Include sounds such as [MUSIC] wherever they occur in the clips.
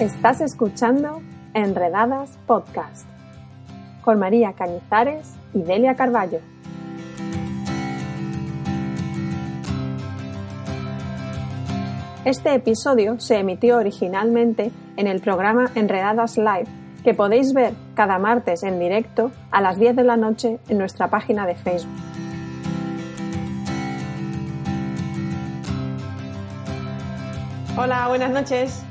Estás escuchando Enredadas Podcast con María Cañizares y Delia Carballo. Este episodio se emitió originalmente en el programa Enredadas Live, que podéis ver cada martes en directo a las 10 de la noche en nuestra página de Facebook. Hola, buenas noches.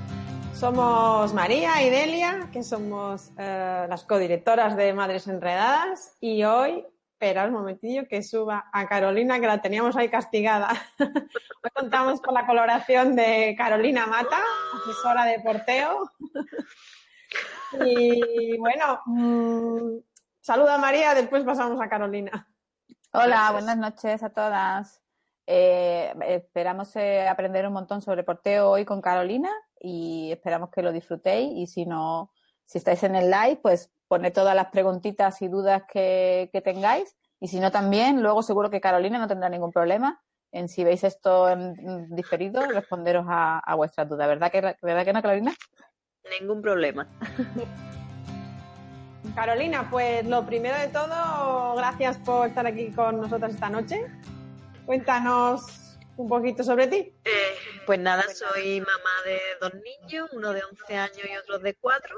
Somos María y Delia, que somos eh, las codirectoras de Madres Enredadas, y hoy, espera un momentillo que suba a Carolina, que la teníamos ahí castigada. [LAUGHS] hoy contamos con la coloración de Carolina Mata, asesora de porteo. y bueno, mm, saluda a María, después pasamos a Carolina. Hola, buenas noches a todas. Eh, esperamos eh, aprender un montón sobre porteo hoy con Carolina y esperamos que lo disfrutéis y si no, si estáis en el live, pues poned todas las preguntitas y dudas que, tengáis y si no también, luego seguro que Carolina no tendrá ningún problema en si veis esto en diferido, responderos a, a vuestras dudas. ¿Verdad que, ¿Verdad que no, Carolina? Ningún problema. [LAUGHS] Carolina, pues lo primero de todo, gracias por estar aquí con nosotras esta noche. Cuéntanos un poquito sobre ti. Eh, pues nada, soy mamá de dos niños, uno de 11 años y otro de 4.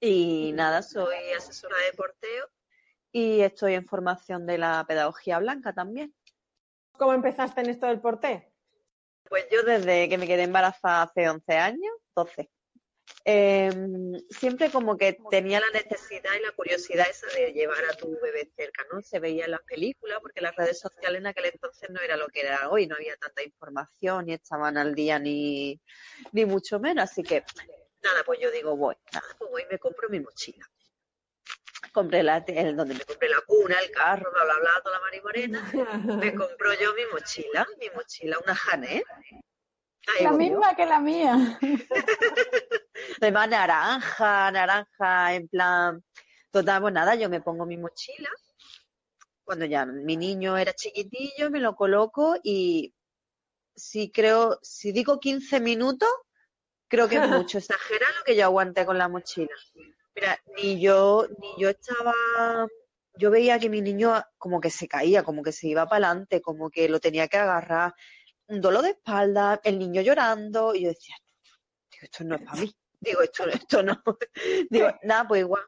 Y nada, soy asesora de porteo y estoy en formación de la pedagogía blanca también. ¿Cómo empezaste en esto del porteo? Pues yo desde que me quedé embarazada hace 11 años, 12. Em, siempre como que tenía la necesidad y la curiosidad esa de llevar a tu bebé cerca, ¿no? Se veía en las películas, porque las redes sociales en aquel entonces no era lo que era hoy, no había tanta información, ni estaban al día, ni, ni mucho menos. Así que, nada, pues yo digo, voy, nada, pues voy y me compro mi mochila. Compré la, el, donde me compré la cuna, el carro, bla, bla, bla, toda la marimorena. me [LAUGHS] compro yo mi mochila, mi mochila, una Janet, la misma que la mía. [LAUGHS] Además, naranja, naranja, en plan. Total, pues nada, yo me pongo mi mochila. Cuando ya mi niño era chiquitillo, me lo coloco y si creo, si digo 15 minutos, creo que es [LAUGHS] mucho. Exagera lo que yo aguanté con la mochila. Mira, ni yo, ni yo estaba, yo veía que mi niño como que se caía, como que se iba para adelante, como que lo tenía que agarrar un dolor de espalda, el niño llorando, y yo decía, digo, esto no es para mí. Digo, esto, esto no. [LAUGHS] Digo, nada, pues igual.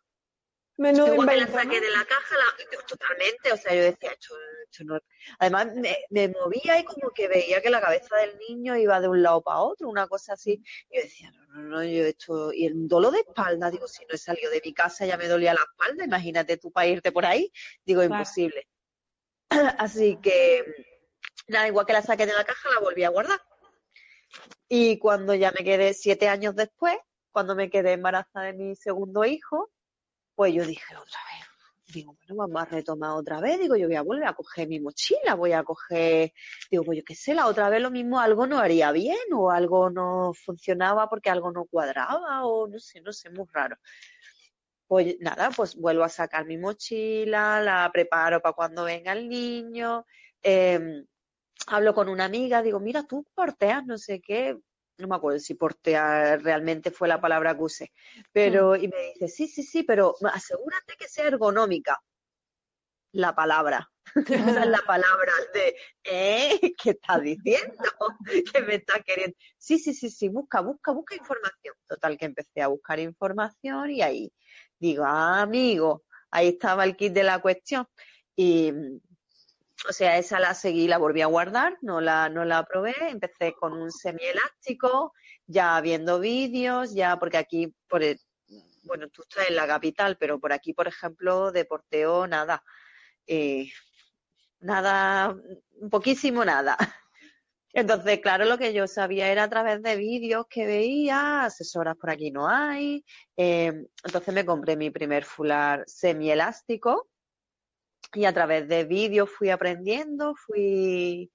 Menudo igual me la saqué de la caja, la, totalmente, o sea, yo decía, esto, esto no. Además, me, me, movía y como que veía que la cabeza del niño iba de un lado para otro, una cosa así. Y yo decía, no, no, no, yo esto. Y el dolor de espalda, digo, si no he salido de mi casa ya me dolía la espalda, imagínate tú para irte por ahí. Digo, imposible. [CLEARS THROAT] Así que Nada, igual que la saqué de la caja, la volví a guardar. Y cuando ya me quedé siete años después, cuando me quedé embarazada de mi segundo hijo, pues yo dije otra vez, digo, bueno, vamos a retomar otra vez, digo, yo voy a volver a coger mi mochila, voy a coger, digo, pues yo qué sé, la otra vez lo mismo, algo no haría bien o algo no funcionaba porque algo no cuadraba o no sé, no sé, muy raro. Pues nada, pues vuelvo a sacar mi mochila, la preparo para cuando venga el niño, eh, hablo con una amiga, digo, mira, tú porteas, no sé qué, no me acuerdo si portear realmente fue la palabra que usé, pero, mm. y me dice, sí, sí, sí, pero asegúrate que sea ergonómica la palabra. [LAUGHS] Esa es la palabra de, ¿eh? ¿Qué estás diciendo? [LAUGHS] ¿Qué me estás queriendo? Sí, sí, sí, sí, busca, busca, busca información. Total, que empecé a buscar información y ahí digo, ah, amigo, ahí estaba el kit de la cuestión. Y, o sea, esa la seguí, la volví a guardar, no la, no la probé, empecé con un semielástico, ya viendo vídeos, ya porque aquí, por bueno, tú estás en la capital, pero por aquí, por ejemplo, de porteo, nada. Eh, nada, poquísimo nada. Entonces, claro, lo que yo sabía era a través de vídeos que veía, asesoras por aquí no hay. Eh, entonces me compré mi primer fular semielástico, y a través de vídeos fui aprendiendo, fui...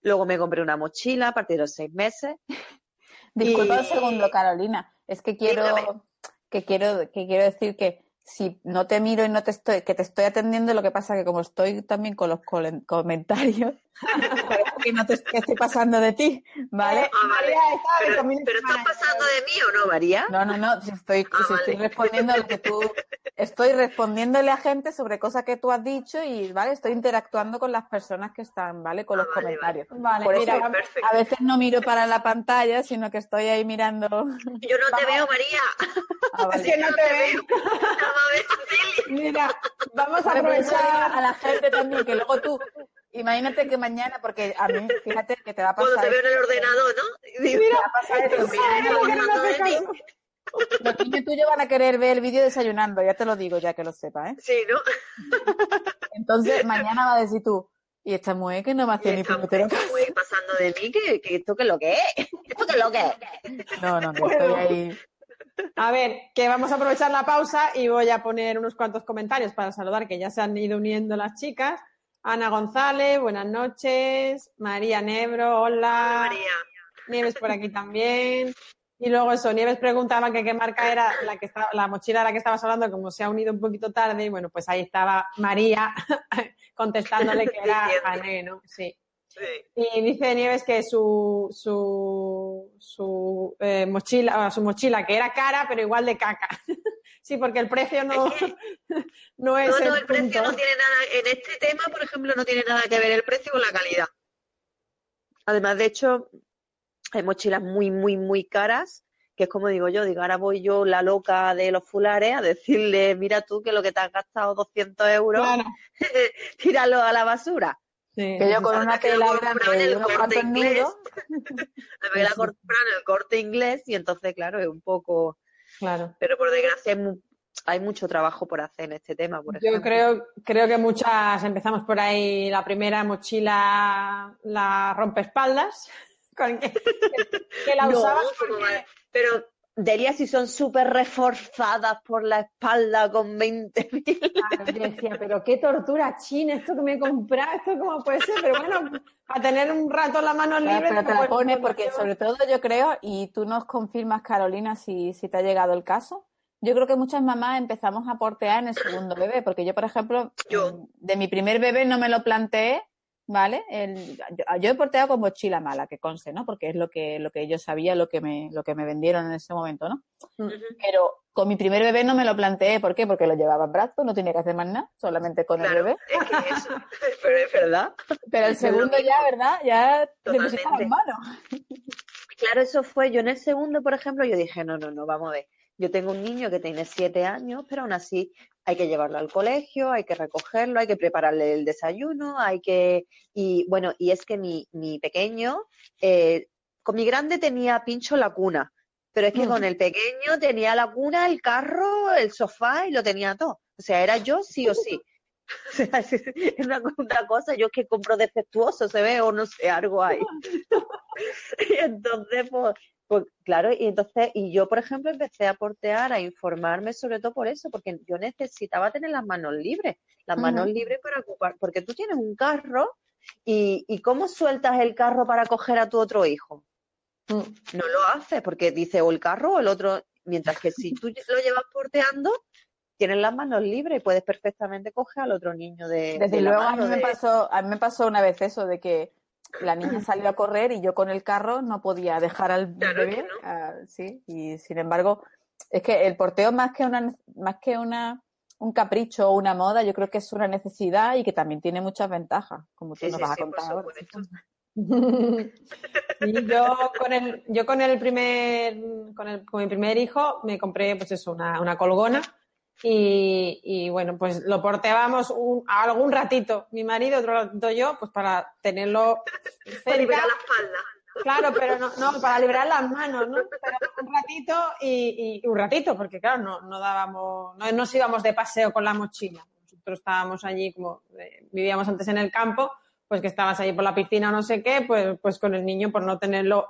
Luego me compré una mochila a partir de los seis meses. [LAUGHS] Disculpa un segundo, Carolina. Es que quiero, que quiero, que quiero decir que si no te miro y no te estoy, que te estoy atendiendo, lo que pasa que como estoy también con los comentarios, que no te que estoy pasando de ti, ¿vale? Ah, vale. María Pero, estás pasando de mí o no, María? No, no, no, si estoy, Ah, si estoy vale. respondiendo a lo que tú, estoy respondiéndole a gente sobre cosas que tú has dicho y, ¿vale? Estoy interactuando con las personas que están, ¿vale? Con Ah, los vale, comentarios. Vale, Por mira, eso, a veces no miro para la pantalla, sino que estoy ahí mirando. Yo no te veo, María. Ah, vale. es que no te veo. Mira, vamos a aprovechar. a la gente también, que luego tú, imagínate que mañana, porque a mí, fíjate que te va a pasar. Cuando te veo en el esto, ordenador, ¿no? Te va a pasar esto, mira, mira, no. Los niños tuyos van a querer ver el vídeo desayunando, ya te lo digo, ya que lo sepas, ¿eh? Sí, ¿no? Entonces, mañana va a decir tú, y esta mujer que no me hace Y ni muy pasando de mí, que, que esto que es lo que es. ¿Esto que lo que es? No, no, que estoy ahí. A ver, que vamos a aprovechar la pausa y voy a poner unos cuantos comentarios para saludar, que ya se han ido uniendo las chicas. Ana González, buenas noches. María Nebro, hola. María. Nieves por aquí también. Y luego eso, Nieves preguntaba que qué marca era la que estaba, la mochila de la que estabas hablando, como se ha unido un poquito tarde, y bueno, pues ahí estaba María [LAUGHS] contestándole que era. Hané, ¿no? Sí. Sí. Y dice Nieves que su, su, su eh, mochila, o su mochila, que era cara, pero igual de caca. [LAUGHS] sí, porque el precio no, Es que- [LAUGHS] no es No, no, el el precio no tiene nada, en este tema, por ejemplo, no tiene nada que ver el precio con la calidad. Además, de hecho, hay mochilas muy, muy, muy caras, que es como digo yo, digo, ahora voy yo, la loca de los fulares, a decirle, mira tú que lo que te has gastado 200 euros, Claro. [LAUGHS] tíralo a la basura. Sí, Que yo con una lo tela grande y el unos cuantos nudos, [LAUGHS] la compran en el corte inglés y entonces, claro, es un poco, claro. pero por desgracia hay, mu- hay mucho trabajo por hacer en este tema, por Yo creo, creo que muchas empezamos por ahí. La primera mochila, la rompeespaldas, [LAUGHS] con que, que la [LAUGHS] No, usabas ¿cómo porque-? Pero Delia, si son súper reforzadas por la espalda con 20.000. Claro, yo decía, pero qué tortura china, esto que me he comprado, esto cómo puede ser, pero bueno, a tener un rato las manos Claro, libres. pero te la pones porque sobre todo yo creo, y tú nos confirmas, Carolina, si, si te ha llegado el caso, yo creo que muchas mamás empezamos a portear en el segundo bebé, porque yo, por ejemplo, Yo. mm, de mi primer bebé no me lo planteé, ¿vale? El- yo, yo he porteado con mochila mala, que conste, ¿no? Porque es lo que, lo que yo sabía, lo que me, lo que me vendieron en ese momento, ¿no? Pero con mi primer bebé no me lo planteé, ¿por qué? Porque lo llevaba en brazos, no tenía que hacer más nada, solamente con el bebé. es que eso, [LAUGHS] pero es verdad. Pero el segundo ya, ¿verdad? Ya Totalmente. necesitaba manos. Claro, eso fue, yo en el segundo, por ejemplo, yo dije, no, no, no, vamos a ver. Yo tengo un niño que tiene siete años, pero aún así hay que llevarlo al colegio, hay que recogerlo, hay que prepararle el desayuno, hay que... Y bueno, y es que mi, mi pequeño, eh, con mi grande tenía pincho la cuna, pero es que con el pequeño tenía la cuna, el carro, el sofá y lo tenía todo. O sea, era yo sí o sí. [LAUGHS] O sea, es [LAUGHS] es una, una cosa, yo es que compro defectuoso, se ve, o no sé, algo hay. [LAUGHS] Y entonces, pues, pues, claro, y entonces, y yo, por ejemplo, empecé a portear, a informarme sobre todo por eso, porque yo necesitaba tener las manos libres, las manos libres para ocupar, porque tú tienes un carro y, y ¿cómo sueltas el carro para coger a tu otro hijo? Mm. No lo haces, porque dice o el carro o el otro, mientras que si tú lo llevas porteando, tienes las manos libres y puedes perfectamente coger al otro niño de, Desde de luego a mí me pasó, a mí me pasó una vez eso de que la niña [CLEARS THROAT] salió a correr y yo con el carro no podía dejar al Claro bebé, no. sí, y sin embargo, es que el porteo más que una más que una un capricho o una moda, yo creo que es una necesidad y que también tiene muchas ventajas, como tú Sí, nos sí, vas a sí, contar ahora. [LAUGHS] Y yo con el, yo con el primer, con, el, con mi primer hijo me compré pues eso, una, una colgona y, y, bueno, pues lo porteábamos un, algún ratito, mi marido, otro ratito yo, pues para tenerlo [LAUGHS] Para liberar la espalda. Claro, pero no, no, para liberar las manos, ¿no? Pero un ratito y, y un ratito, porque claro, no, no dábamos, no nos íbamos de paseo con la mochila. Nosotros estábamos allí, como eh, vivíamos antes en el campo, pues que estabas allí por la piscina o no sé qué, pues, pues con el niño por no tenerlo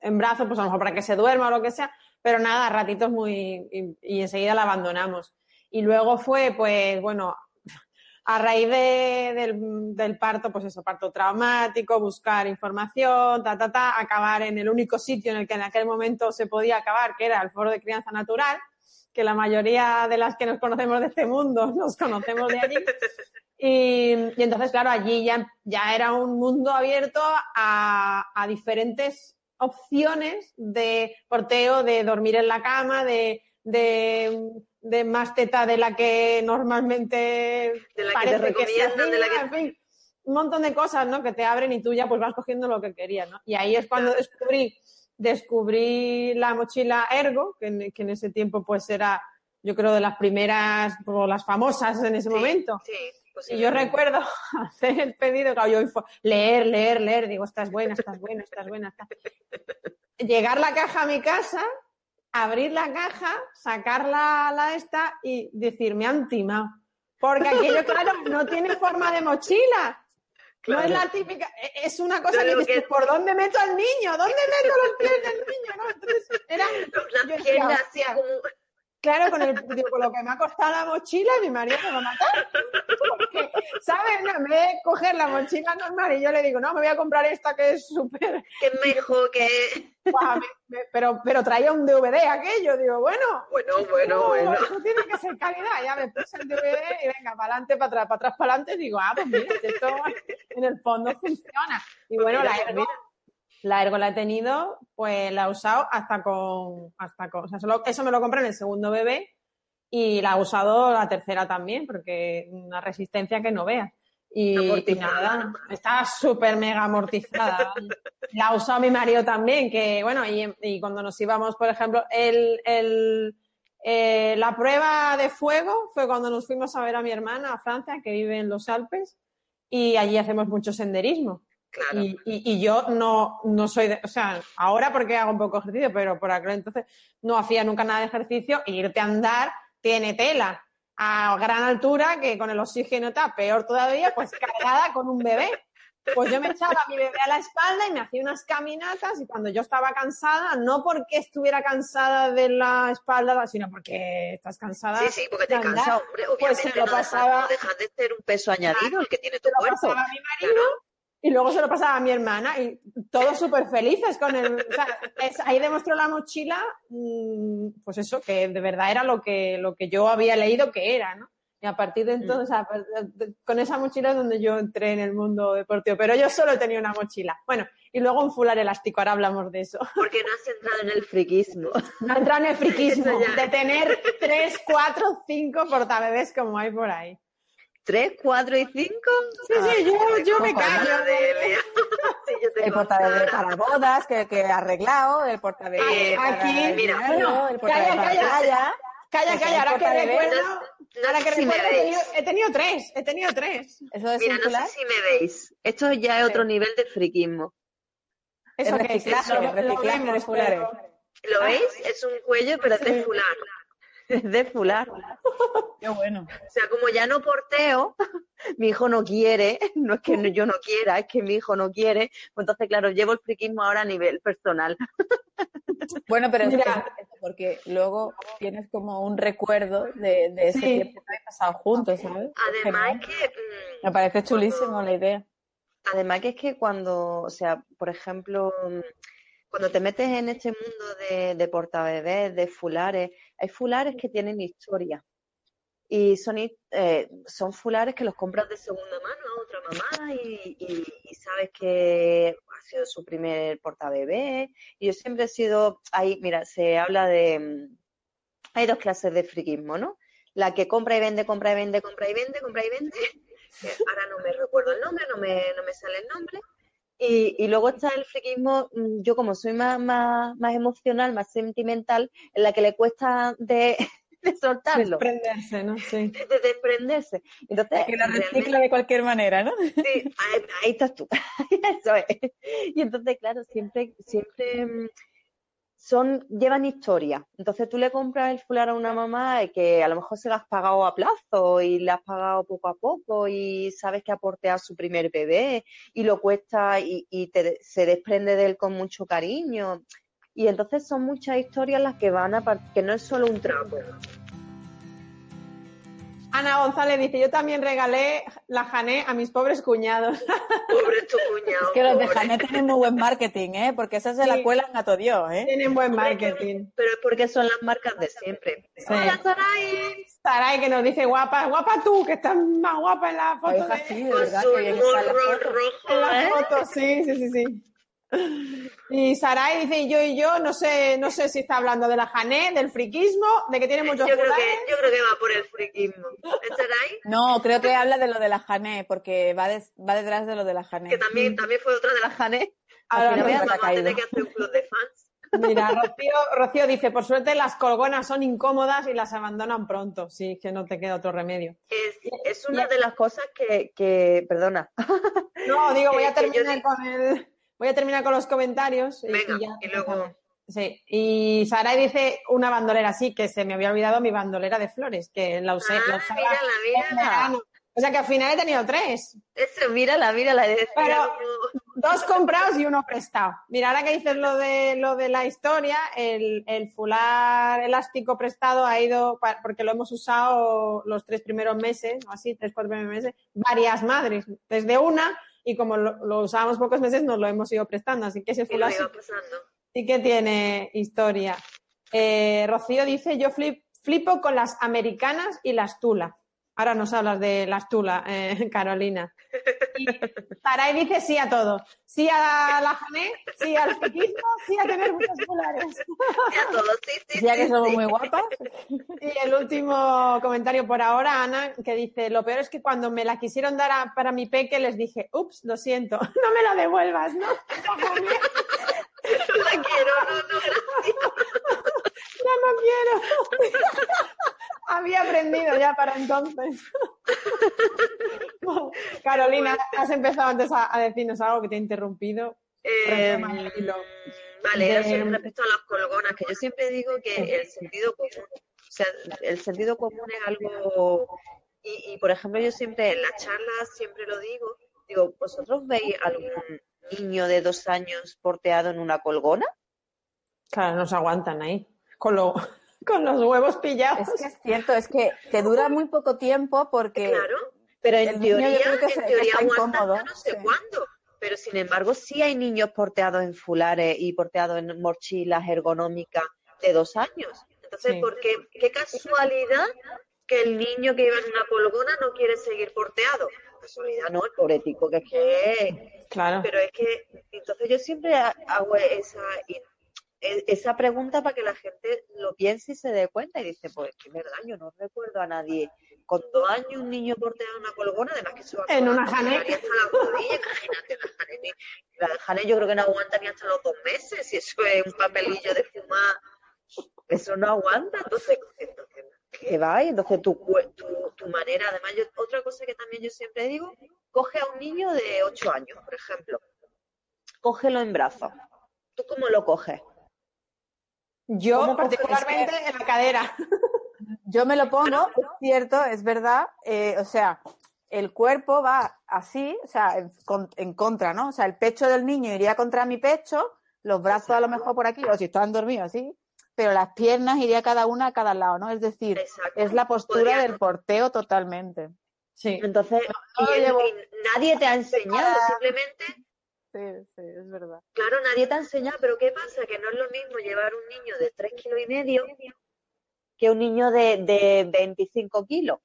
en brazos, pues a lo mejor para que se duerma o lo que sea, pero nada, ratitos muy, y, y enseguida la abandonamos. Y luego fue, pues bueno, a raíz de- del, parto, pues eso, parto traumático, buscar información, ta, ta, ta, acabar en el único sitio en el que en aquel momento se podía acabar, que era el foro de crianza natural, que la mayoría de las que nos conocemos de este mundo [LAUGHS] nos conocemos de allí. Y, entonces, claro, allí ya, ya era un mundo abierto a, diferentes opciones de porteo, de dormir en la cama, de, de más teta de la que normalmente De la que te recomiendan, se de la que- en fin, un montón de cosas, ¿no? Que te abren y tú ya pues vas cogiendo lo que querías, ¿no? Y ahí es cuando descubrí, descubrí la mochila Ergo, que en, que en ese tiempo pues era, yo creo, de las primeras, o las famosas en ese Sí, momento. Sí, Y yo recuerdo [LAUGHS] hacer el pedido, claro, yo fue leer, leer, leer, digo, esta es buena, esta es buena, esta es buena. esta- [LAUGHS] Llegar la caja a mi casa, abrir la caja, sacar la, la esta y decir, me han timado. Porque aquello, claro, [LAUGHS] no tiene forma de mochila. No es la típica, e- es una cosa que dices, que- ¿por dónde meto al niño? ¿Dónde meto los pies del niño? ¿No? Entonces, era, [LAUGHS] yo Las decía, así como... Claro, con, el, digo, con lo que me ha costado la mochila, mi marido me va a matar. Porque, ¿sabes? No, en vez de coger la mochila normal y yo le digo, no, me voy a comprar esta que es súper... que es mejor que... me- me- Pero, pero traía un DVD aquello. Digo, bueno, Bueno, bueno, no, bueno. esto tiene que ser calidad. Ya me puse el DVD y venga, para adelante, para atrás, para atrás, para adelante. Digo, ah, pues mira, esto en el fondo funciona. Y bueno, Mira, la pues ergo, la ergo la he tenido, pues la he usado hasta con, hasta con, o sea, solo- eso me lo compré en el segundo bebé y la he usado la tercera también, porque una resistencia que no veas. Y, y nada, está súper mega amortizada. la ha usado mi marido también, que bueno, y, y cuando nos íbamos, por ejemplo, el, el, eh, la prueba de fuego fue cuando nos fuimos a ver a mi hermana a Francia, que vive en los Alpes, y allí hacemos mucho senderismo. Claro. Y, y- y yo no, no soy de, o sea, ahora porque hago un poco ejercicio, pero por aquel entonces no hacía nunca nada de ejercicio y irte a andar tiene tela a gran altura que con el oxígeno está peor todavía, pues cargada con un bebé. Pues yo me echaba a mi bebé a la espalda y me hacía unas caminatas y cuando yo estaba cansada, no porque estuviera cansada de la espalda, sino porque estás cansada. Sí, sí, porque te de andar. cansa, hombre. Pues Obviamente se lo no, pasaba- dejas de ser un peso añadido el que tiene tu se lo cuerpo. pasaba a mi marido y luego se lo pasaba a mi hermana y todos súper felices con el... O sea, es- ahí demostró la mochila, mm, pues eso, que de verdad era lo que, lo que yo había leído que era, ¿no? Y a partir de entonces, a par- de- con esa mochila es donde yo entré en el mundo deportivo, pero yo solo tenía una mochila. Bueno, y luego un fular elástico, ahora hablamos de eso. Porque no has entrado en el friquismo. No entra en el friquismo de tener tres, cuatro, cinco portabebés como hay por ahí. ¿Tres, cuatro y cinco? Sí, sí, yo, yo me callo. Delia. [LAUGHS] Sí, yo te El portabebé contaré. para bodas, que, que he arreglado, el portabebé Aquí, para el mira, dinero, no, el portabebé calla, para calla. la playa. Calla, calla, el ahora que recuerdo, No ahora sé que si me recuerdo, he tenido, veis. he tenido tres, he tenido tres. Eso es Mira, no sé si me veis. Esto ya es Sí. otro nivel de friquismo. Eso El que es, reciclaje, lo- reciclaje de ¿Lo veis? Es un cuello, pero es de fular. Es [LAUGHS] de fular. Qué bueno. O sea, como ya no porteo, [LAUGHS] mi hijo no quiere, no es que yo no quiera, es que mi hijo no quiere, pues entonces, claro, llevo el friquismo ahora a nivel personal. [LAUGHS] Bueno, pero es Mira. que- es porque luego tienes como un recuerdo de, de ese Sí. tiempo que habéis pasado juntos, ¿sabes? Además Genial. que, mm, Me parece chulísimo la idea. además que es que cuando, o sea, por ejemplo, mm, cuando te metes en este mundo de, de portabebés, de fulares, hay fulares que tienen historia. Y son, eh, son fulares que los compras de segunda mano a otra mamá y, y- y sabes que ha sido su primer portabebé. Y yo siempre he sido, ahí, mira, se habla de, hay dos clases de friquismo, ¿no? La que compra y vende, compra y vende, compra y vende, compra y vende. [LAUGHS] ahora no me recuerdo el nombre, no me, no me sale el nombre. Y, y luego está el friquismo, mm, yo como soy más, más, más emocional, más sentimental, en la que le cuesta de, [LAUGHS] de soltarlo, Desprenderse, ¿no? Sí. [LAUGHS] de desprenderse. Entonces, Que la recicla de cualquier manera, ¿no? [LAUGHS] Sí, ahí, ahí estás tú. Eso es. Y entonces, claro, siempre, siempre mm, son, llevan historia. Entonces tú le compras el fular a una mamá que a lo mejor se lo has pagado a plazo y le has pagado poco a poco y sabes que ha porteado su primer bebé y lo cuesta y, y te- se desprende de él con mucho cariño. Y entonces son muchas historias las que van a que no es solo un trapo. Ana González dice, yo también regalé la Jané a mis pobres cuñados. [LAUGHS] Pobre tu cuñado. Es que los de pobre. Janet tienen muy buen marketing, ¿eh? Porque esas se Sí. la cuelan a todo Dios, ¿eh? Tienen buen marketing. Pero es porque son las marcas de siempre. Sí. Hola, Sarai. Saray que nos dice guapa, guapa tú, que estás más guapa en la foto. De- sí, de Con verdad, su que bien está la gorro foto. En la ¿eh? foto, sí, sí, sí, sí. Y Saray dice, yo y yo, no sé, no sé si está hablando de la Jané, del friquismo, de que tiene muchos Yo creo, que, yo creo que va por el friquismo. ¿Es Sarai? No, creo que habla de lo de la Jané, porque va, des- va detrás de lo de la Jané. Que también, también fue otra de las Janes. Ahora no Vamos a tener que hacer un club de fans. Mira, Rocío, Rocío dice, por suerte las colgonas son incómodas y las abandonan pronto. Sí, que no te queda otro remedio. Es, es una de las cosas que, que perdona, No, digo, [LAUGHS] voy a yo terminar con el, voy a terminar con los comentarios. y- Venga, y, ya y luego- Sí, y Saray dice una bandolera, sí, que se me había olvidado mi bandolera de flores, que la usé. la Ah, usaba mírala, mírala. O sea que al final he tenido tres. Eso, mírala, mírala. Pero- Dos comprados y uno prestado. Mira, ahora que dices lo de lo de la historia, el, el fular elástico prestado ha ido, porque lo hemos usado los tres primeros meses, o así, tres, cuatro primeros meses, varias madres, desde una, y como lo, lo usábamos pocos meses, nos lo hemos ido prestando. Así que ese fular sí, que tiene historia. Eh, Rocío dice, yo flip- flipo con las americanas y las tula. Ahora nos hablas de las tula, eh, [LAUGHS] Carolina. Y Saray dice sí a todo. Sí a la Jané, sí al friquismo, sí a tener muchos fulares. Ya todo, sí, sí. Ya sí, que somos sí. muy guapas. Y el último comentario por ahora, Ana, que dice, lo peor es que cuando me la quisieron dar a- para mi peque les dije, ups, lo siento, [LAUGHS] no me la devuelvas, ¿no? [LAUGHS] Jané, La quiero, no, no, gracias. ya no quiero. Había aprendido ya para entonces. [LAUGHS] Carolina, has empezado antes a, a decirnos algo que te he interrumpido. Eh, vale, De- eso respecto a las colgonas, que yo siempre digo que el sentido común, o sea, el sentido común es algo, y, y, por ejemplo yo siempre en las charlas siempre lo digo, digo, ¿vosotros veis algún niño de dos años porteado en una colgona? Claro, nos aguantan ahí, con, lo- con los huevos pillados. Es que es cierto, es que te dura muy poco tiempo porque Claro, pero el en niño teoría, que en se- teoría no sé sí. cuándo. Pero sin embargo, sí hay niños porteados en fulares y porteados en mochilas ergonómicas de dos años. Entonces, Sí. ¿por qué, qué casualidad que el niño que iba en una colgona no quiere seguir porteado? Casualidad, no, el pobre tico, que es que Claro. pero es que, entonces yo siempre ha- hago esa, esa pregunta para que la gente lo piense y se dé cuenta y dice, pues que es verdad, yo no recuerdo a nadie con dos años un niño porteado en una colgona, además que se va En una llegaría hasta la rodilla, imagínate la Jané, ni- la de Jané yo creo que no aguanta ni hasta los dos meses, y eso es un papelillo de fumar, eso no aguanta, entonces, entonces ¿qué va? Y entonces tu, tu, tu manera, además yo, otra cosa que también yo siempre digo, coge a un niño de 8 años, por ejemplo, cógelo en brazos. ¿Tú cómo lo coges? Yo particularmente en la cadera. [LAUGHS] yo me lo pongo, [LAUGHS] es cierto, es verdad, eh, o sea, el cuerpo va así, o sea, en, en contra, ¿no? O sea, el pecho del niño iría contra mi pecho, los brazos a lo mejor por aquí, o si están dormidos así, pero las piernas iría cada una a cada lado, ¿no? Es decir, Exacto. es la postura Podría- del porteo totalmente. Sí. Entonces, no lo y, llevo- y nadie te ha enseñado, simplemente, Sí, sí, es verdad. claro, nadie te ha enseñado, pero ¿qué pasa? Que no es lo mismo llevar un niño de 3 kilos y medio que un niño de, de 25 kilos.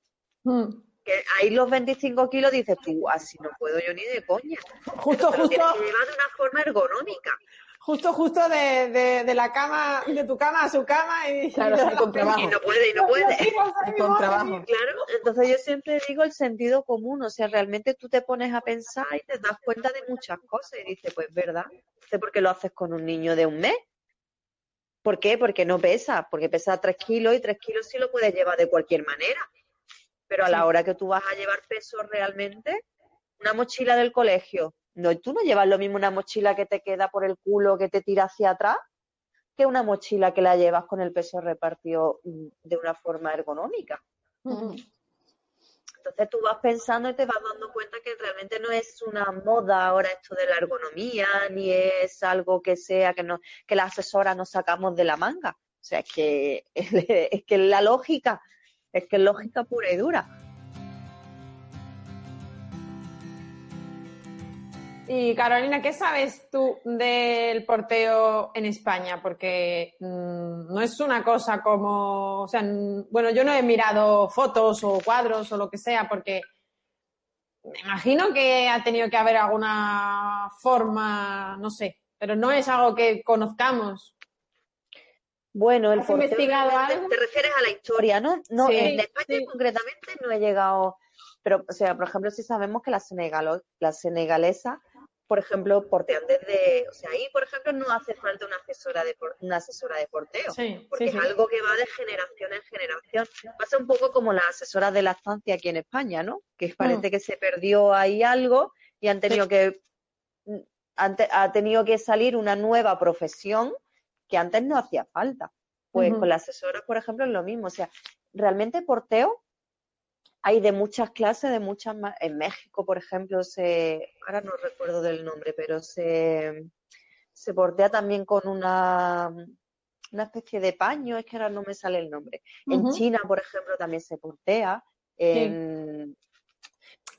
Mm. Que ahí los 25 kilos dices tú, así no puedo yo ni de coña. Justo, Pero tienes justo, que llevar de una forma ergonómica. Justo, justo de, de, de la cama, de tu cama a su cama y Claro, y sí, con trabajo. Y no puede, y no puede. Y con trabajo. Claro, entonces yo siempre digo el sentido común, o sea, realmente tú te pones a pensar y te das cuenta de muchas cosas y dices, pues verdad, sé por qué lo haces con un niño de un mes. ¿Por qué? Porque no pesa, porque pesa 3 kilos y 3 kilos sí lo puedes llevar de cualquier manera. Pero a la hora que tú vas a llevar peso realmente, una mochila del colegio, no, tú no llevas lo mismo una mochila que te queda por el culo, que te tira hacia atrás, que una mochila que la llevas con el peso repartido mm, de una forma ergonómica. Mm. Entonces tú vas pensando y te vas dando cuenta que realmente no es una moda ahora esto de la ergonomía, ni es algo que sea que no, que las asesoras nos sacamos de la manga. O sea, es que [LAUGHS] es que es la lógica, es que es lógica pura y dura. Y Carolina, ¿qué sabes tú del porteo en España? Porque mm, no es una cosa como, o sea, bueno, yo no he mirado fotos o cuadros o lo que sea, porque me imagino que ha tenido que haber alguna forma, no sé, pero no es algo que conozcamos. Bueno, el ¿Has porteo investigado algo? Te refieres a la historia, ¿no? No, Sí, en España sí. concretamente no he llegado, pero, o sea, por ejemplo, sí sabemos que las senegalo- las senegalesas, por ejemplo, portean desde, o sea, ahí, por ejemplo, no hace falta una asesora de, una asesora de porteo. Sí, porque sí, sí. es algo que va de generación en generación. Pasa un poco como las asesoras de la estancia aquí en España, ¿no? Que Mm. parece que se perdió ahí algo y han tenido que mm, han te- ha tenido que salir una nueva profesión que antes no hacía falta. Pues con las asesoras, por ejemplo, es lo mismo. O sea, realmente porteo hay de muchas clases, de muchas ma- En México, por ejemplo, se, ahora no recuerdo del nombre, pero se, se portea también con una, una especie de paño, es que ahora no me sale el nombre. En. China, por ejemplo, también se portea. En,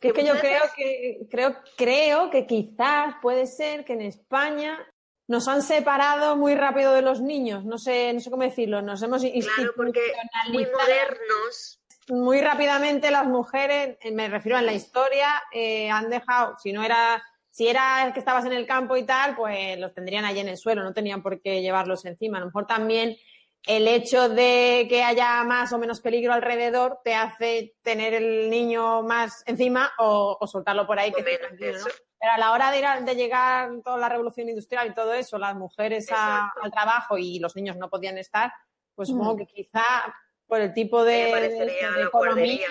Que es que yo creo que, creo, creo que quizás puede ser que en España nos han separado muy rápido de los niños. No sé, no sé cómo decirlo. Nos hemos Claro, porque muy institucionalizado modernos. Muy rápidamente las mujeres, eh, me refiero a la historia, eh, han dejado, si no era, si era que estabas en el campo y tal, pues los tendrían allí en el suelo, no tenían por qué llevarlos encima. A lo mejor también el hecho de que haya más o menos peligro alrededor te hace tener el niño más encima o, o soltarlo por ahí. Pero a la hora de, ir a- de llegar toda la revolución industrial y todo eso, las mujeres a- al trabajo y los niños no podían estar, pues supongo Mm. que quizá por el tipo de, de- economía,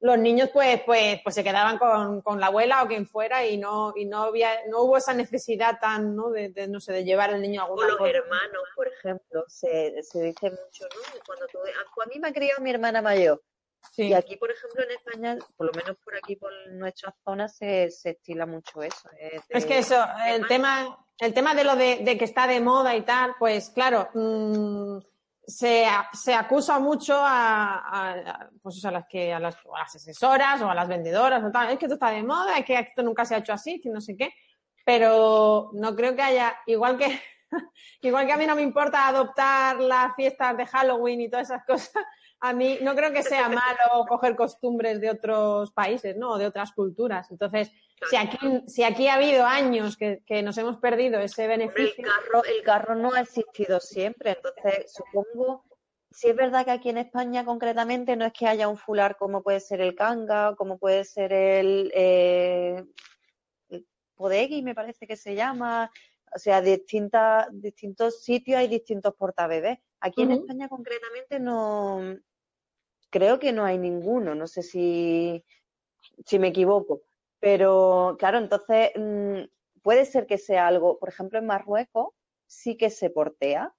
los niños pues, pues, pues se quedaban con, con la abuela o quien fuera y no, y no había, no hubo esa necesidad tan, ¿no? De, de, no sé, de llevar al niño a O alguna los cosa. hermanos, por ejemplo, se, se dice mucho, ¿no? Cuando tú, a, a mí me ha criado mi hermana mayor. Sí. Y aquí, por ejemplo, en España, por lo menos por aquí, por nuestras zonas, se, se estila mucho eso. eh, de- Es que eso, el tema, el tema de lo de, de que está de moda y tal, pues claro, mm, se, se acusa mucho a, a- pues a las que a las, a las asesoras o a las vendedoras o tal. Es que esto está de moda, es que esto nunca se ha hecho así, que no sé qué. Pero no creo que haya, igual que [LAUGHS] igual que a mí no me importa adoptar las fiestas de Halloween y todas esas cosas, a mí no creo que sea malo coger costumbres de otros países, ¿no? O de otras culturas. Entonces, si aquí, si aquí ha habido años que, que nos hemos perdido ese Hombre, el beneficio, carro, el carro no ha existido siempre, entonces supongo, si es verdad que aquí en España concretamente no es que haya un fular como puede ser el canga, como puede ser el, eh, el podegui, me parece que se llama, o sea, distintas, distintos sitios hay distintos portabebés. Aquí en. España concretamente no, creo que no hay ninguno, no sé si, si me equivoco. Pero claro, entonces mm, puede ser que sea algo, por ejemplo, en Marruecos sí que se portea.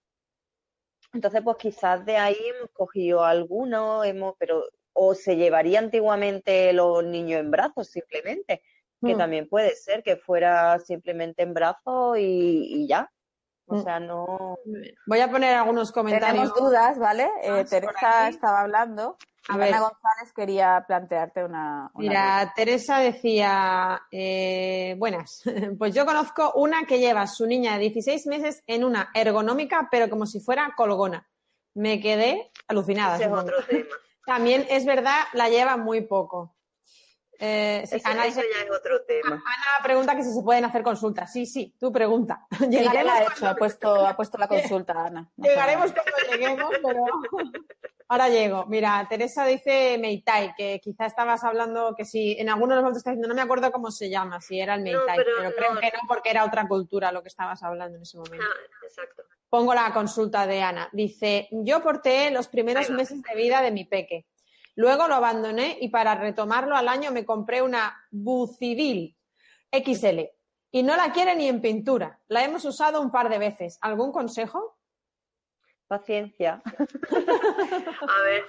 Entonces, pues quizás de ahí hemos cogido alguno, hemos, pero o se llevaría antiguamente los niños en brazos simplemente, que Mm. también puede ser que fuera simplemente en brazos y, y ya. O Mm. sea, no. voy a poner algunos comentarios. Tenemos dudas, ¿vale? Eh, Teresa estaba hablando. A y ver. Ana González quería plantearte una. Mira, Teresa decía, eh, buenas, [LAUGHS] pues yo conozco una que lleva a su niña de 16 meses en una ergonómica, pero como si fuera colgona. Me quedé alucinada. Ese es otro tema. [LAUGHS] También es verdad, la lleva muy poco. Eh, sí, Eso, Ana, eso ya es otro tema. Ana pregunta que si se pueden hacer consultas. Sí, sí, tú pregunta. Sí, [LAUGHS] ya Llegaremos la ha hecho, ha puesto, ha puesto la consulta, Ana. No Llegaremos cuando lleguemos, pero ahora llego. Mira, Teresa dice Meitai, que quizá estabas hablando que si en alguno de los momentos estás diciendo, no me acuerdo cómo se llama, si era el No, Meitai, pero pero, creo no. que no, porque era otra cultura lo que estabas hablando en ese momento. Ah, exacto. Pongo la consulta de Ana. Dice, yo porté los primeros meses de vida de mi peque. Luego lo abandoné y para retomarlo al año me compré una Bucidil XL y no la quiere ni en pintura. La hemos usado un par de veces. ¿Algún consejo? Paciencia. [LAUGHS] A ver,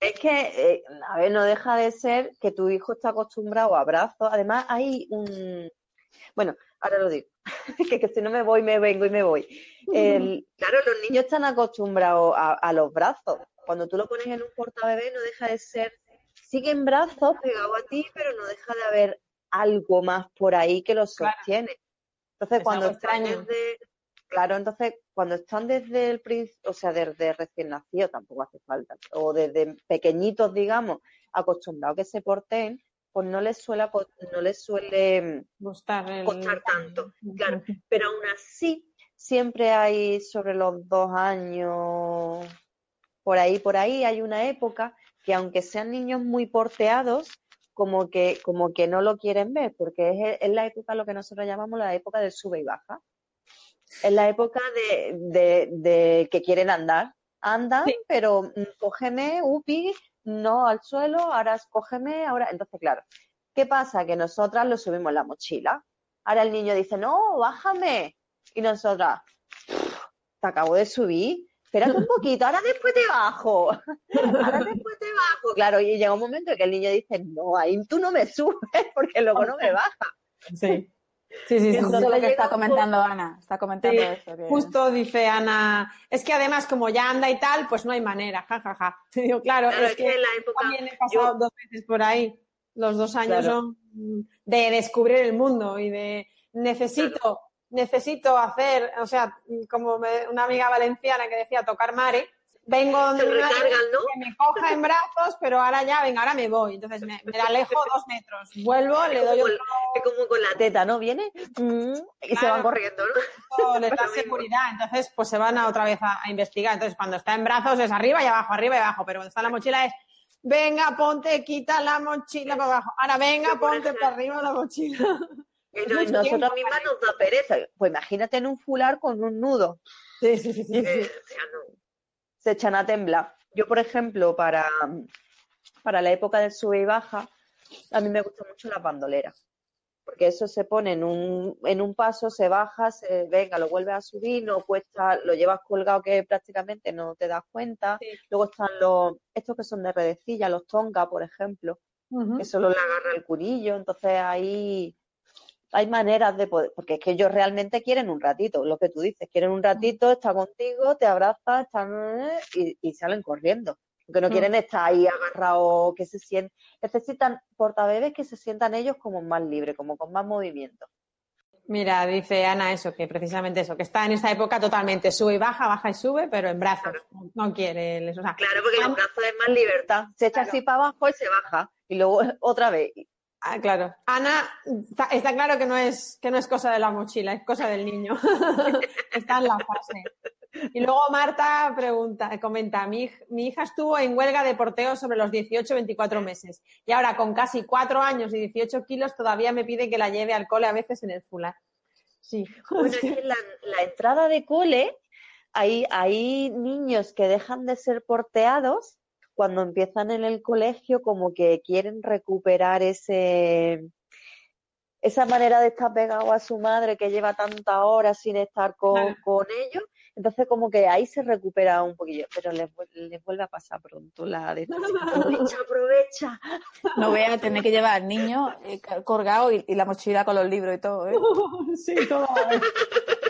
es que, eh, a ver, no deja de ser que tu hijo está acostumbrado a abrazos. Además, hay un. Bueno, ahora lo digo. [LAUGHS] que, que si no me voy, me vengo y me voy. El- [LAUGHS] claro, los niños están acostumbrados a, a los brazos. Cuando tú lo pones en un portabebé, no deja de ser. Sigue en brazos pegado a ti, pero no deja de haber algo más por ahí que los sostiene. Entonces, Es cuando extraño. desde, claro, entonces cuando están desde el o sea, desde recién nacido tampoco hace falta, o desde pequeñitos, digamos, acostumbrados a que se porten, pues no les suele, no les suele Gustar el... costar tanto, claro. Pero aún así, siempre hay sobre los dos años, por ahí, por ahí, hay una época que aunque sean niños muy porteados, como que, como que no lo quieren ver, porque es, es la época, lo que nosotros llamamos la época del sube y baja. Es la época de, de, de que quieren andar. Andan, Sí. pero mm, cógeme, upi, no al suelo, ahora cógeme, ahora. Entonces, claro, ¿qué pasa? Que nosotras lo subimos en la mochila. Ahora el niño dice, no, bájame. Y nosotras, te acabo de subir, espérate un poquito, ahora después te bajo. [LAUGHS] Ahora después te bajo. Claro, y llega un momento que el niño dice, no, ahí tú no me subes porque luego no me bajas. Sí. Sí, sí, sí. Eso Entonces es lo que está comentando Ana. Está comentando Sí, eso. que- Justo dice Ana, es que además como ya anda y tal, pues no hay manera, jajaja. [LAUGHS] Digo, claro, Claro, es que en la época, también he pasado yo- dos veces por ahí. Los dos años Claro. son de descubrir el mundo y de necesito, necesito hacer, o sea, como me- una amiga valenciana que decía tocar mare, vengo donde madre, recargan, ¿no? que me coja en brazos, pero ahora ya, venga, ahora me voy. Entonces me, me la alejo [LAUGHS] dos metros, vuelvo, le doy el- es como con la teta, ¿no? Viene mm, y se van corriendo, ¿no? les [LAUGHS] da seguridad, entonces pues se van a otra vez a, a investigar. Entonces cuando está en brazos es arriba y abajo, arriba y abajo, pero cuando está en la mochila es venga, ponte, quita la mochila para abajo. Ahora venga, ponte para arriba la mochila. Y Es no- nosotros tiempo mismas nos da pereza. Pues imagínate en un fular con un nudo. Sí, sí, sí, sí, Eh, sí. o sea, no. Se echan a temblar. Yo, por ejemplo, para, para la época del sube y baja, a mí me gusta mucho la bandolera. Porque eso se pone en un, en un paso, se baja, se venga, lo vuelves a subir, no cuesta, lo llevas colgado que prácticamente no te das cuenta. Sí. Luego están los, estos que son de redecilla, los tonga, por ejemplo, que solo le agarra el curillo, entonces ahí hay maneras de poder, porque es que ellos realmente quieren un ratito, lo que tú dices, quieren un ratito, está contigo, te abraza, están y, y salen corriendo. Lo que no Mm. quieren estar ahí agarrados, que se sientan, necesitan portabebés que se sientan ellos como más libres, como con más movimiento. Mira, dice Ana eso, que precisamente eso, que está en esta época totalmente sube y baja, baja y sube, pero en brazos. No quiere, o sea, Claro, porque los brazos es más libertad, se echa Claro. así para abajo y se baja, y luego [LAUGHS] otra vez. Ah, claro. Ana, está, claro que no es que no es cosa de la mochila, es cosa del niño. [LAUGHS] está en la fase. Y luego Marta pregunta, comenta, mi, mi hija estuvo en huelga de porteo sobre los 18-24 meses y ahora con casi 4 años y 18 kilos todavía me pide que la lleve al cole a veces en el fular. Sí. Bueno, es la, la entrada de cole, hay, hay niños que dejan de ser porteados cuando empiezan en el colegio, como que quieren recuperar ese esa manera de estar pegado a su madre que lleva tantas horas sin estar con, Claro. con ellos. Entonces, como que ahí se recupera un poquillo, pero les, les vuelve a pasar pronto la de [LAUGHS] aprovecha, aprovecha. No voy a tener que llevar al niño eh, colgado y, y la mochila con los libros y todo. ¿eh? [LAUGHS] sí, todo. [LAUGHS]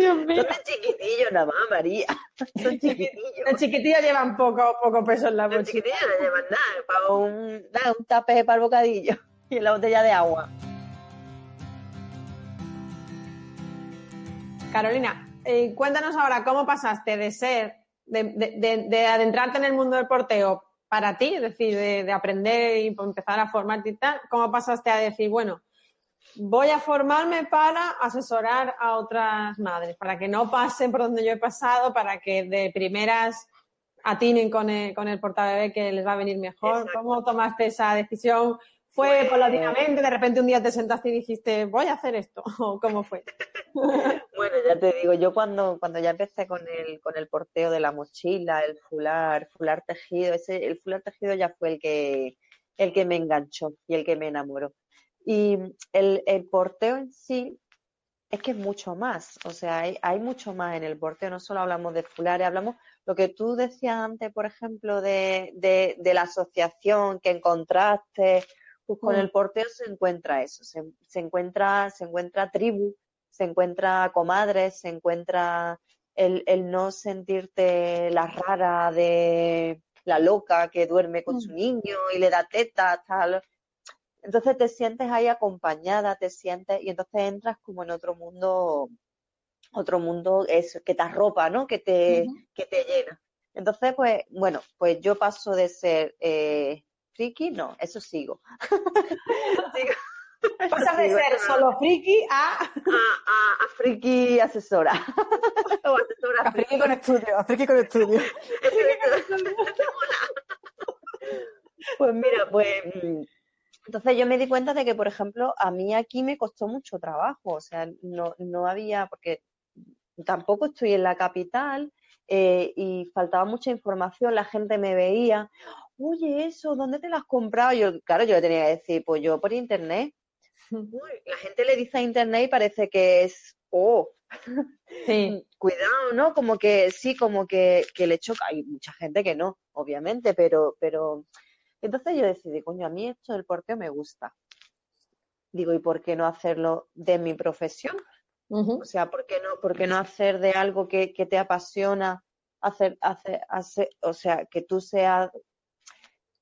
Dios mío. Son chiquitillos nada más, María. [LAUGHS] Son chiquitillos. Los chiquitillos llevan poco, poco peso en la mochila. chiquitillos no llevan nada, para un, nada, un tape para el bocadillo [LAUGHS] y la botella de agua. Carolina, eh, cuéntanos ahora cómo pasaste de ser, de, de- de- de adentrarte en el mundo del porteo para ti, es decir, de, de aprender y empezar a formarte y tal, cómo pasaste a decir, bueno, voy a formarme para asesorar a otras madres, para que no pasen por donde yo he pasado, para que de primeras atinen con el, con el portabebé que les va a venir mejor. Exacto. ¿Cómo tomaste esa decisión? ¿Fue Pues- paulatinamente? ¿De repente un día te sentaste y dijiste, voy a hacer esto? [LAUGHS] ¿O cómo fue? [LAUGHS] Bueno, ya te digo, yo cuando, cuando ya empecé con el, con el porteo de la mochila, el fular, fular tejido, ese, el fular tejido ya fue el que, el que me enganchó y el que me enamoró. Y el, el porteo en sí es que es mucho más, o sea, hay, hay mucho más en el porteo, no solo hablamos de fulares, hablamos lo que tú decías antes, por ejemplo, de, de, de la asociación que encontraste, pues con Mm. el porteo se encuentra eso, se, se encuentra, se encuentra tribu, se encuentra comadres, se encuentra el, el no sentirte la rara de la loca que duerme con Mm. su niño y le da teta, tal. Entonces te sientes ahí acompañada, te sientes, y entonces entras como en otro mundo, otro mundo es, que te arropa, ¿no? Que te, que te llena. Entonces, pues, bueno, pues yo paso de ser eh, friki, no, eso sigo. [LAUGHS] sigo. Pasas de ser solo friki a... A, friki asesora. [LAUGHS] o asesora a friki con estudio, a friki con estudio. [LAUGHS] pues mira, pues mm, entonces yo me di cuenta de que, por ejemplo, a mí aquí me costó mucho trabajo, o sea, no, no había, porque tampoco estoy en la capital eh, y faltaba mucha información, la gente me veía, oye, eso, ¿dónde te lo has comprado? Yo, claro, yo le tenía que decir, pues yo por internet. [LAUGHS] la gente le dice a internet y parece que es, oh, sí. [LAUGHS] cuidado, ¿no? Como que sí, como que, que le choca. Hay mucha gente que no, obviamente, pero, pero entonces yo decidí, coño, a mí esto del porteo me gusta. Digo, ¿y por qué no hacerlo de mi profesión? O sea, ¿por qué no, por qué no hacer de algo que, te apasiona, hacer, hacer, hacer, o sea, que tú seas,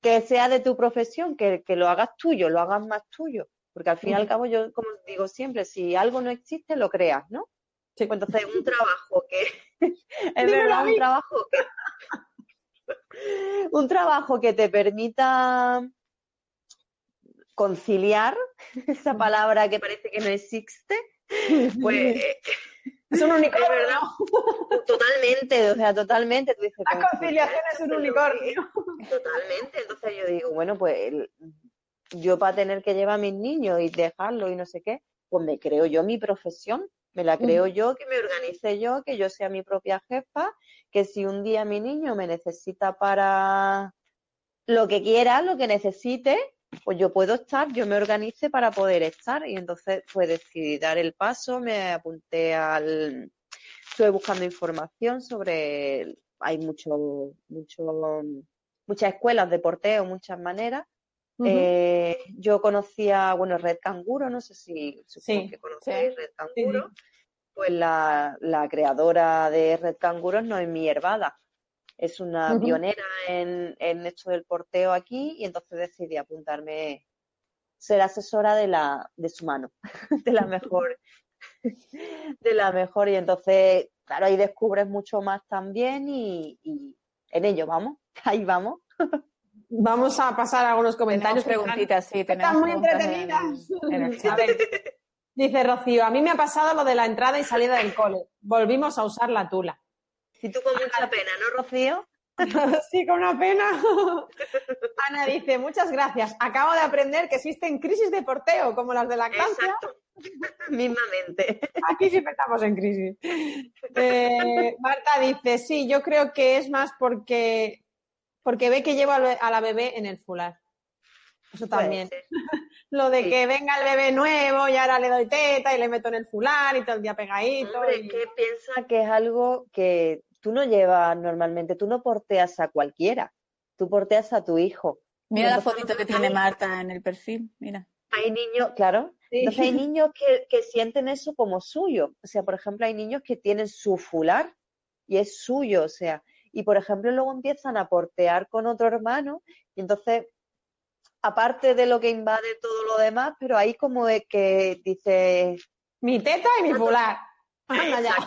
que sea de tu profesión, que, lo hagas tuyo, lo hagas más tuyo? Porque al fin y al cabo, yo, como digo siempre, si algo no existe, lo creas, ¿no? Sí. Pues entonces, un trabajo que, [LAUGHS] es verdad, un trabajo que, un trabajo que te permita conciliar, esa palabra que parece que no existe, [LAUGHS] pues es un [LAUGHS] unicornio. ¿verdad? Totalmente, o sea, totalmente. La conciliación es un unicornio. Totalmente. Entonces yo digo, bueno, pues yo para tener que llevar a mis niños y dejarlo y no sé qué, pues me creo yo mi profesión, me la creo yo, que me organice yo, que yo sea mi propia jefa que si un día mi niño me necesita para lo que quiera, lo que necesite, pues yo puedo estar, yo me organice para poder estar. Y entonces pues decidí dar el paso, me apunté al... Estuve buscando información sobre... Hay mucho, mucho, muchas escuelas de porteo, muchas maneras. Eh, yo conocía, bueno, Red Canguro, no sé si sí, que conocéis Red Canguro pues la, creadora de Red Canguros no es mi Herbada. Es una pionera en, esto del porteo aquí y entonces decidí apuntarme, ser asesora de, la, de su mano, [LAUGHS] de la mejor, de la mejor. Y entonces, claro, ahí descubres mucho más también y, en ello vamos, [LAUGHS] ahí vamos. Vamos a pasar a algunos comentarios. preguntitas, sí. Están muy entretenidas. Dice Rocío, a mí me ha pasado lo de la entrada y salida del cole. Volvimos a usar la tula. Y tú con mucha pena, ¿no, Rocío? [LAUGHS] sí, con una pena. [LAUGHS] Ana dice, muchas gracias. Acabo de aprender que existen crisis de porteo, como las de la Exacto. [LAUGHS] Mismamente. Aquí siempre estamos en crisis. Eh, Marta dice, sí, yo creo que es más porque, porque ve que llevo a la bebé en el fular. Eso también. [LAUGHS] Lo de que venga el bebé nuevo y ahora le doy teta y le meto en el fular y todo el día pegadito. Hombre, que piensa que es algo que tú no llevas normalmente, tú no porteas a cualquiera, tú porteas a tu hijo. Mira la fotito que tiene Marta en el perfil, mira. Hay niños, claro, entonces hay niños que, que sienten eso como suyo. O sea, por ejemplo, hay niños que tienen su fular y es suyo, o sea, y por ejemplo luego empiezan a portear con otro hermano y entonces aparte de lo que invade todo lo demás, pero ahí como es que dice... Mi teta y mi. Anda [LAUGHS]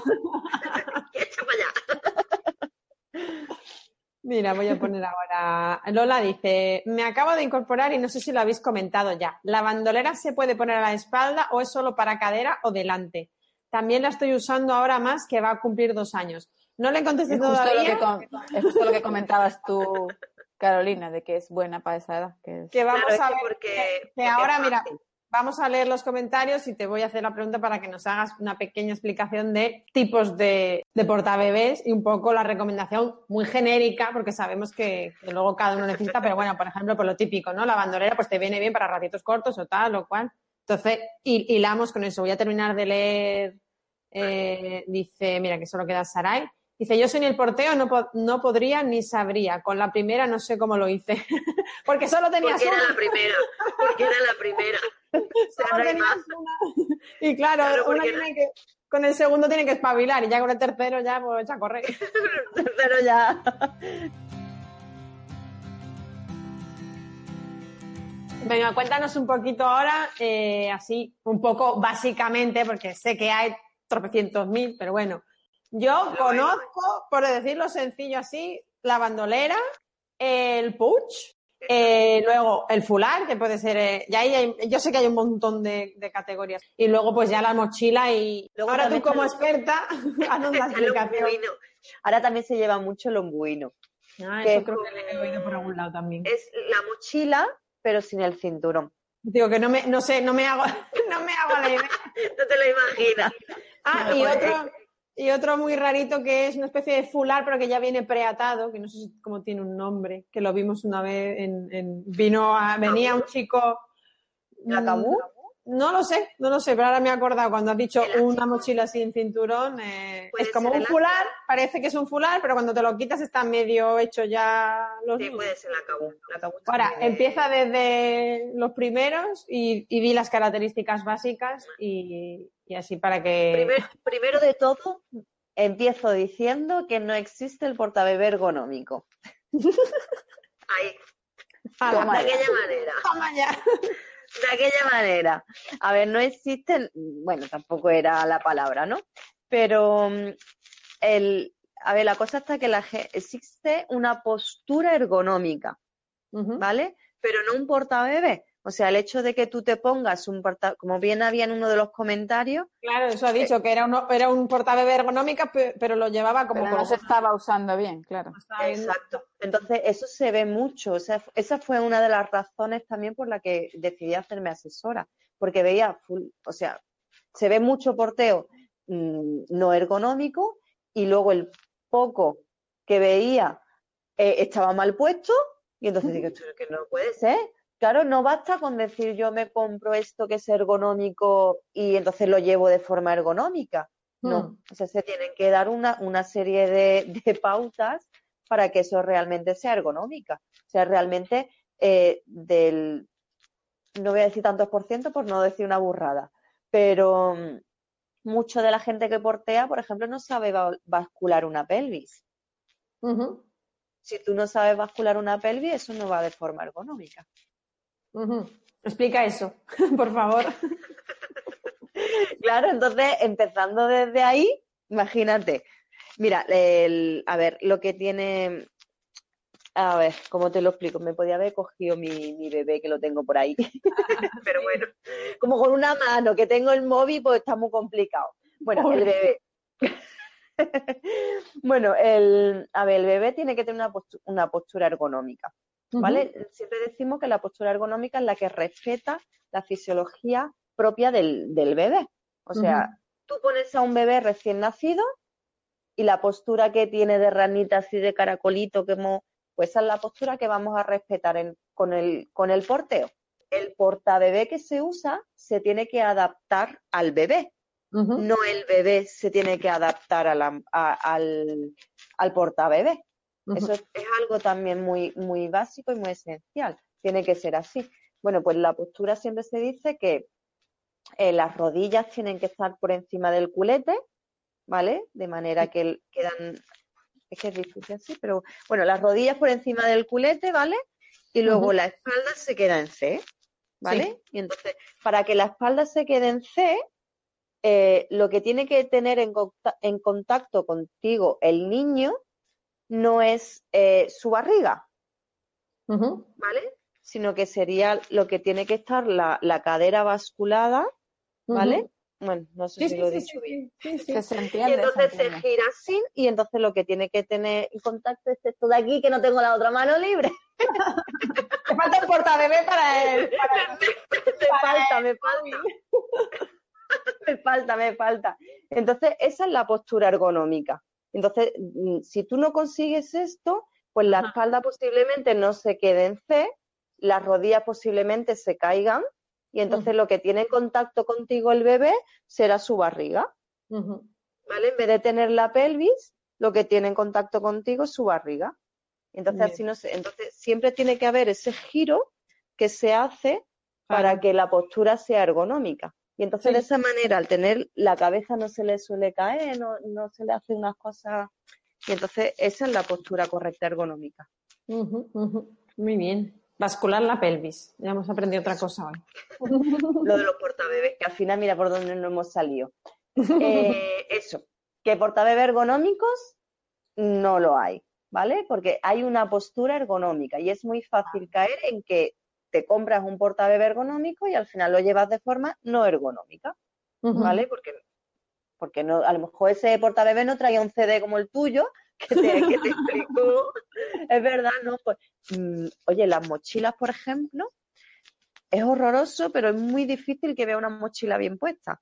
Mira, voy a poner ahora. Lola dice, me acabo de incorporar y no sé si lo habéis comentado ya. ¿La bandolera se puede poner a la espalda o es solo para cadera o delante? También la estoy usando ahora más que va a cumplir dos años. No le contesté todavía. es justo lo que comentabas tú Carolina, de que es buena para esa edad. Que, vamos a ver, porque, que, ahora, mira, vamos a leer los comentarios y te voy a hacer la pregunta para que nos hagas una pequeña explicación de tipos de, de portabebés y un poco la recomendación muy genérica, porque sabemos que, luego cada uno necesita, pero bueno, por ejemplo, por lo típico, ¿no? La bandolera pues te viene bien para ratitos cortos o tal, o cual. Entonces, hilamos con eso. Voy a terminar de leer, eh, dice, mira, que solo queda Sarai. Dice, yo soy el porteo, no, no podría ni sabría. Con la primera no sé cómo lo hice. [LAUGHS] porque solo tenía Porque era la primera. Porque era la primera. [LAUGHS] solo tenías una. [LAUGHS] Y claro, con el segundo tiene que espabilar y ya con el tercero ya pues a correr. el tercero ya. Venga, cuéntanos un poquito ahora, eh, así, un poco básicamente, porque sé que hay tropecientos mil, pero bueno. Yo conozco, por decirlo sencillo así, la bandolera, el puch, eh, luego el fular, que puede ser, eh, ya hay, yo sé que hay un montón de, categorías. Y luego pues ya la mochila y ahora tú como experta, [LAUGHS] haznos la [LAUGHS] explicación. Ahora también se lleva mucho el ombuino. Ah, eso creo que le he oído por algún lado también. Es la mochila, pero sin el cinturón. Digo que no me, no sé, no me hago, [LAUGHS] no me hago la idea. no te lo imaginas. Ah, y otro, y otro muy rarito que es una especie de fular, pero que ya viene preatado, que no sé cómo tiene un nombre, que lo vimos una vez en, vino a, venía un chico. ¿La Cabú? No lo sé, no lo sé, pero ahora me he acordado cuando has dicho una mochila sin cinturón. Eh, es como un fular, parece que es un fular, pero cuando te lo quitas está medio hecho ya los. Sí, puede ser la cabú. ahora, empieza desde los primeros y, y, vi las características básicas y, así para que. primero de todo, empiezo diciendo que no existe el portabebé ergonómico. [LAUGHS] Ahí. de aquella manera. Ya de aquella manera. A ver, no existen, bueno, tampoco era la palabra, ¿no? Pero mm, el, a ver, la cosa está que la, existe una postura ergonómica, ¿vale? Pero no un portabebé. O sea, el hecho de que tú te pongas un porta, como bien había en uno de los comentarios. Claro, eso ha dicho, que era, uno, era un portabebé ergonómica, pero lo llevaba como. no se estaba usando bien, claro. Exacto. Entonces, eso se ve mucho. O sea, esa fue una de las razones también por la que decidí hacerme asesora. Porque veía, o sea, se ve mucho porteo mm, no ergonómico y luego el poco que veía eh, estaba mal puesto y entonces esto que no puede ser. Claro, no basta con decir yo me compro esto que es ergonómico y entonces lo llevo de forma ergonómica. No, hmm. o sea, se tienen que dar una, una serie de, pautas para que eso realmente sea ergonómica. O sea, realmente eh, del, no voy a decir tantos por ciento por no decir una burrada, pero mm, mucho de la gente que portea, por ejemplo, no sabe bascular una pelvis. Si tú no sabes bascular una pelvis, eso no va de forma ergonómica. Explica eso, [LAUGHS] por favor. claro, entonces, empezando desde ahí, imagínate. Mira, el, a ver, lo que tiene. A ver, ¿cómo te lo explico? Me podía haber cogido mi, mi bebé que lo tengo por ahí. [LAUGHS] Pero bueno, como con una mano que tengo el móvil, pues está muy complicado. Bueno, el bebé. [LAUGHS] bueno, el, a ver, el bebé tiene que tener una postura ergonómica. ¿Vale? Siempre decimos que la postura ergonómica es la que respeta la fisiología propia del, bebé. O sea, tú pones a un bebé recién nacido y la postura que tiene de ranita así de caracolito, que pues esa es la postura que vamos a respetar con, el, con el porteo. El portabebé que se usa se tiene que adaptar al bebé, no el bebé se tiene que adaptar al, al portabebé. Eso es, algo también muy, muy básico y muy esencial. Tiene que ser así. Bueno, pues la postura siempre se dice que eh, las rodillas tienen que estar por encima del culete, ¿vale? De manera que quedan, es que es difícil así, pero bueno, las rodillas por encima del culete, ¿vale? Y luego la espalda se queda en C, ¿vale? Y entonces, para que la espalda se quede en C, eh, lo que tiene que tener en, en contacto contigo el niño no es eh, su barriga, ¿vale? Sino que sería lo que tiene que estar la, cadera basculada, ¿vale? Bueno, no sé si lo he dicho bien. Que se entiende, y entonces se, gira así y entonces lo que tiene que tener en contacto es esto de aquí que no tengo la otra mano libre. [LAUGHS] Me falta un portabebé para él. me, falta, me falta. [LAUGHS] me falta, me falta. Entonces, esa es la postura ergonómica. Entonces, mm, si tú no consigues esto, pues la espalda posiblemente no se quede en C, las rodillas posiblemente se caigan y entonces lo que tiene contacto contigo el bebé será su barriga. ¿Vale? En vez de tener la pelvis, lo que tiene en contacto contigo es su barriga. Entonces, así no entonces siempre tiene que haber ese giro que se hace para que la postura sea ergonómica. Y entonces de esa manera, al tener la cabeza no se le suele caer, no, no se le hace unas cosas. Y entonces esa es la postura correcta ergonómica. Muy bien. Bascular la pelvis. Ya hemos aprendido otra cosa hoy. [LAUGHS] Lo de los portabebés, que al final mira por dónde nos hemos salido. Eh, eso, que portabebés ergonómicos no lo hay, ¿vale? Porque hay una postura ergonómica y es muy fácil caer en que te compras un portabebé ergonómico y al final lo llevas de forma no ergonómica, ¿vale? Porque, porque no, a lo mejor ese portabebé no traía un CD como el tuyo, [LAUGHS] que te, explicó. es verdad, ¿no? Pues, mm, oye, las mochilas, por ejemplo, es horroroso, pero es muy difícil que vea una mochila bien puesta.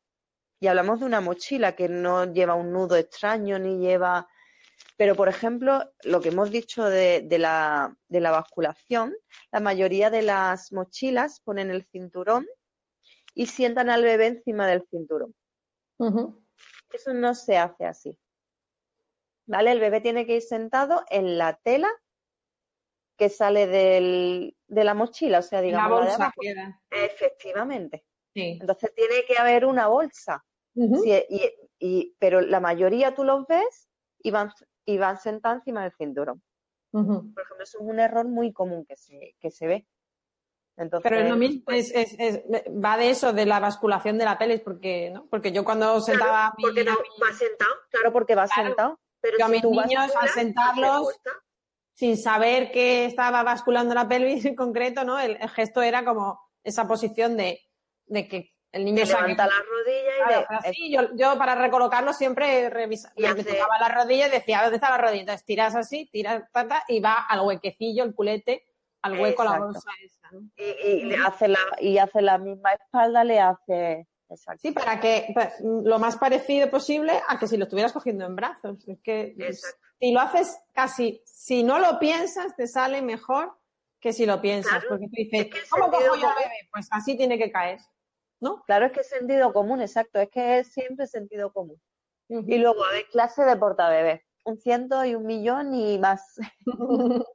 Y hablamos de una mochila que no lleva un nudo extraño ni lleva pero, por ejemplo, lo que hemos dicho de, la, basculación, la mayoría de las mochilas ponen el cinturón y sientan al bebé encima del cinturón. Eso no se hace así. ¿Vale? El bebé tiene que ir sentado en la tela que sale de la mochila, o sea, digamos. La bolsa Efectivamente. Entonces tiene que haber una bolsa. pero la mayoría tú los ves y van y van sentados encima del cinturón. Por ejemplo, eso es un error muy común que se, que se ve. Entonces, Pero es lo mismo, es, es, va de eso, de la basculación de la pelvis, porque, ¿no? porque yo cuando sentaba mi, porque no, va sentado, claro, porque va sentado. Pero yo a mis niños, al sentarlos, sin saber que estaba basculando la pelvis [LAUGHS] en concreto, ¿no? El, gesto era como esa posición de, de que el niño se levanta las rodillas y yo, yo, para recolocarlo siempre revisaba, y hace... tocaba las rodillas y decía, ¿dónde está la rodilla? Entonces tiras así, tiras tata, y va al huequecillo, el culete, al hueco la bolsa esa. Y, le hace la, y hace la misma espalda, le hace... Exacto. Sí, para que lo más parecido posible a que si lo estuvieras cogiendo en brazos. Es que si lo haces casi, si no lo piensas, te sale mejor que si lo piensas. porque tú dices, ¿cómo cojo yo al bebé? Pues así tiene que caer. ¿No? Claro, es que es sentido común, exacto, es que es siempre sentido común. Y luego, a ver, clase de portabebés, un ciento y un millón y más. [LAUGHS]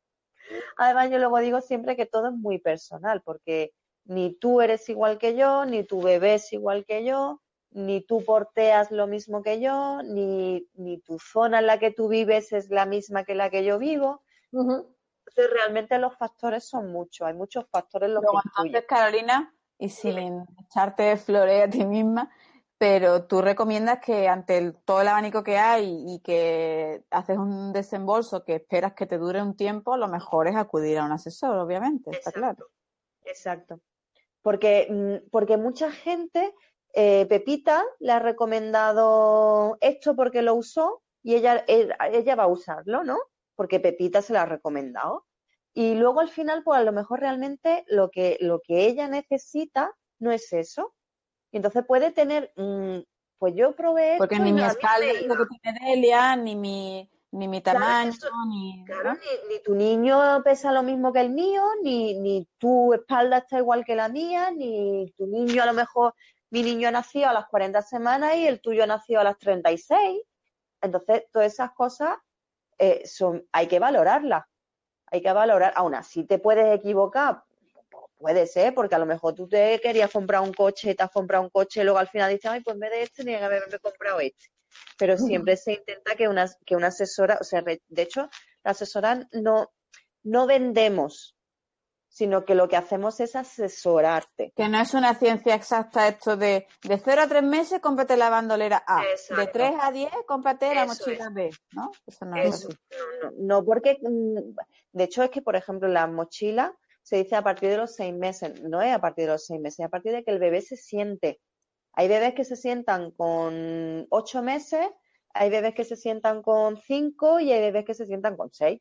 [LAUGHS] Además, yo luego digo siempre que todo es muy personal, porque ni tú eres igual que yo, ni tu bebé es igual que yo, ni tú porteas lo mismo que yo, ni, ni tu zona en la que tú vives es la misma que la que yo vivo. Entonces, realmente los factores son muchos, hay muchos factores los que Carolina, y sin echarte flores a ti misma, pero tú recomiendas que ante todo el abanico que hay y que haces un desembolso que esperas que te dure un tiempo, lo mejor es acudir a un asesor, obviamente, está claro. Exacto. Porque, mm, porque mucha gente, eh, Pepita le ha recomendado esto porque lo usó y ella, ella va a usarlo, ¿no? Porque Pepita se lo ha recomendado. Y luego al final, pues a lo mejor realmente lo que, lo que ella necesita no es eso. Y entonces puede tener, mm, pues yo probé. Porque ni mi espalda es lo que tiene Delia, ni mi, ni mi tamaño, ni, claro ni, tu niño pesa lo mismo que el mío, ni, ni tu espalda está igual que la mía, ni tu niño a lo mejor, mi niño ha nacido a las 40 semanas y el tuyo ha nacido a las 36. Entonces, todas esas cosas eh, son, hay que valorarlas hay que valorar. Aún así, te puedes equivocar, puede ser, porque a lo mejor tú te querías comprar un coche, te has comprado un coche, y luego al final dices, ay, pues en vez de este, tenía que haberme comprado este. Pero siempre se intenta que una, que una asesora, o sea, de hecho, la asesora no, no vendemos sino que lo que hacemos es asesorarte. Que no es una ciencia exacta esto de de 0 a 3 meses cómprate la bandolera A, de 3 a 10 cómprate la mochila B, ¿no? Eso no es así. No, no, porque mm, de hecho es que, por ejemplo, la mochila se dice a partir de los 6 meses, no es a partir de los 6 meses, es a partir de que el bebé se siente. Hay bebés que se sientan con 8 meses, hay bebés que se sientan con 5 y hay bebés que se sientan con 6.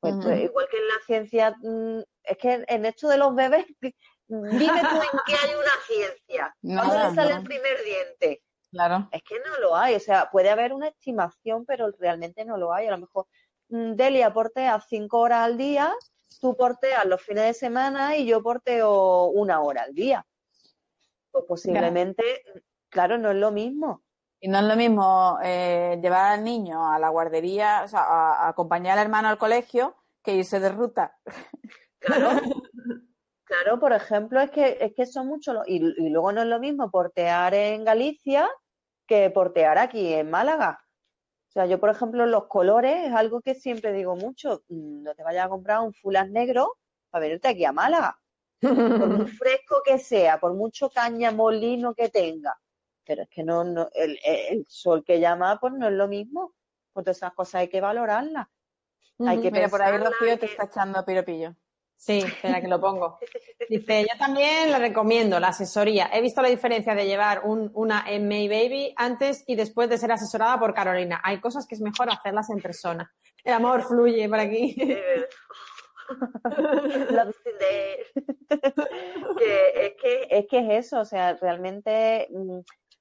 Pues, pues, igual que en la ciencia, mm, es que en esto de los bebés, [LAUGHS] dime tú en qué hay una ciencia. ¿Cuándo sale el primer diente? Claro. Es que no lo hay. O sea, puede haber una estimación, pero realmente no lo hay. A lo mejor mm, Delia portea cinco horas al día, tú porteas los fines de semana y yo porteo una hora al día. Pues posiblemente, claro, no es lo mismo. Y no es lo mismo eh, llevar al niño a la guardería, o sea, a, acompañar al hermano al colegio, que irse de ruta. Claro, [LAUGHS] claro por ejemplo, es que, es que son muchos. Y, y luego no es lo mismo portear en Galicia que portear aquí en Málaga. O sea, yo, por ejemplo, los colores es algo que siempre digo mucho. Mm, no te vayas a comprar un fulas negro para venirte aquí a Málaga. Por muy [LAUGHS] fresco que sea, por mucho caña molino que tenga. Pero es que no, no el, el sol que llama, pues no es lo mismo. Pues todas esas cosas hay que valorarlas. Hay que Mira, por ahí Rocío te está echando piropillo. Sí, espera que lo pongo. [LAUGHS] Dice, yo también le recomiendo la asesoría. He visto la diferencia de llevar un- una en May Baby antes y después de ser asesorada por Carolina. Hay cosas que es mejor hacerlas en persona. El amor fluye por aquí. [LAUGHS] [LAUGHS] Que es que es que es eso, o sea, realmente mm,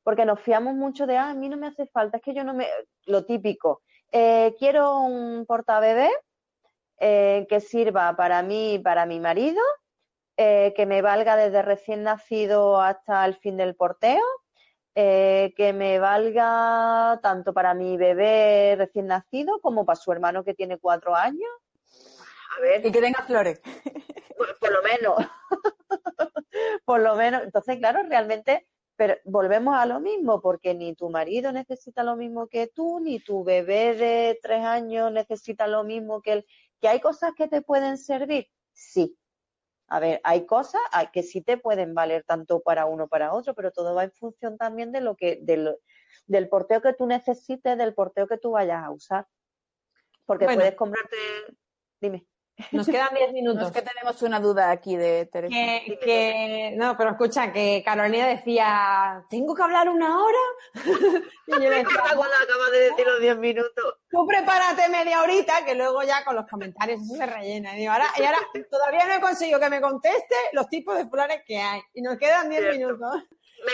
porque nos fiamos mucho de ah, a mí no me hace falta, es que yo no me lo típico. eh, quiero un portabebé eh, que sirva para mí y para mi marido, eh, que me valga desde recién nacido hasta el fin del porteo, eh, que me valga tanto para mi bebé recién nacido como para su hermano que tiene cuatro años. A ver, Y que tenga flores. por, por lo menos. [LAUGHS] por lo menos. Entonces, claro, realmente, pero volvemos a lo mismo, porque ni tu marido necesita lo mismo que tú, ni tu bebé de tres años necesita lo mismo que él. ¿Que hay cosas que te pueden servir? Sí. A ver, hay cosas que sí te pueden valer tanto para uno para otro, pero todo va en función también de lo que, de lo- del porteo que tú necesites, del porteo que tú vayas a usar. Porque Bueno. puedes comprarte, dime. Nos quedan 10 No minutos. es que tenemos una duda aquí de Teresa. Que, que- no, pero escucha, que Carolina decía, ¿tengo que hablar una hora? [LAUGHS] y yo le decía, [LAUGHS] cuando acabas de decir los 10 minutos. tú prepárate media horita, que luego ya con los comentarios eso se rellena. Y, digo, ahora, y ahora [LAUGHS] todavía no he conseguido que me conteste los tipos de flores que hay. Y nos quedan 10 Cierto. minutos.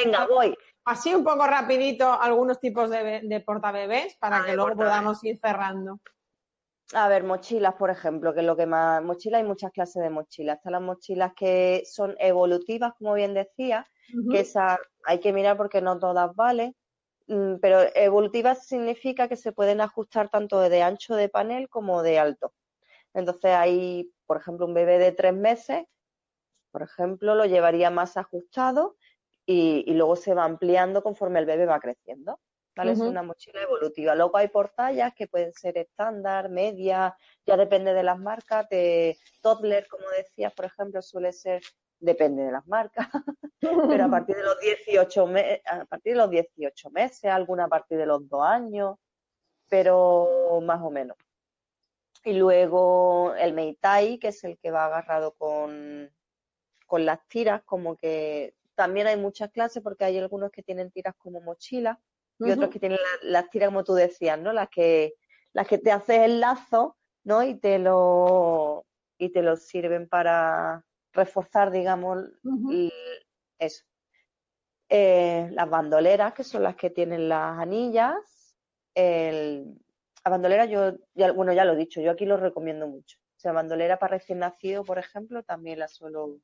Venga, voy. Así un poco rapidito algunos tipos de, de portabebés para Ah, que de luego portabebés. podamos ir cerrando. A ver, mochilas, por ejemplo, que es lo que más. Mochilas, hay muchas clases de mochilas. Están las mochilas que son evolutivas, como bien decía, que esas hay que mirar porque no todas valen. Mm, Pero evolutivas significa que se pueden ajustar tanto de ancho de panel como de alto. Entonces, hay, por ejemplo, un bebé de tres meses, por ejemplo, lo llevaría más ajustado y, y luego se va ampliando conforme el bebé va creciendo. ¿Vale? Es una mochila evolutiva. Luego hay portallas que pueden ser estándar, media, ya depende de las marcas. De toddler, como decías, por ejemplo, suele ser, depende de las marcas, [LAUGHS] pero a [LAUGHS] partir de los 18 me- a partir de los 18 meses, alguna a partir de los dos años, pero más o menos. Y luego el Meitai, que es el que va agarrado con, con las tiras, como que también hay muchas clases porque hay algunos que tienen tiras como mochila y otros que tienen la- las tiras como tú decías, ¿no? Las que, las que te haces el lazo, ¿no? Y te lo, y te lo sirven para reforzar, digamos, eso. Eh, las bandoleras, que son las que tienen las anillas. El, la bandolera, yo, ya, bueno, ya lo he dicho, yo aquí lo recomiendo mucho. O sea, bandolera para recién nacido, por ejemplo, también la suelo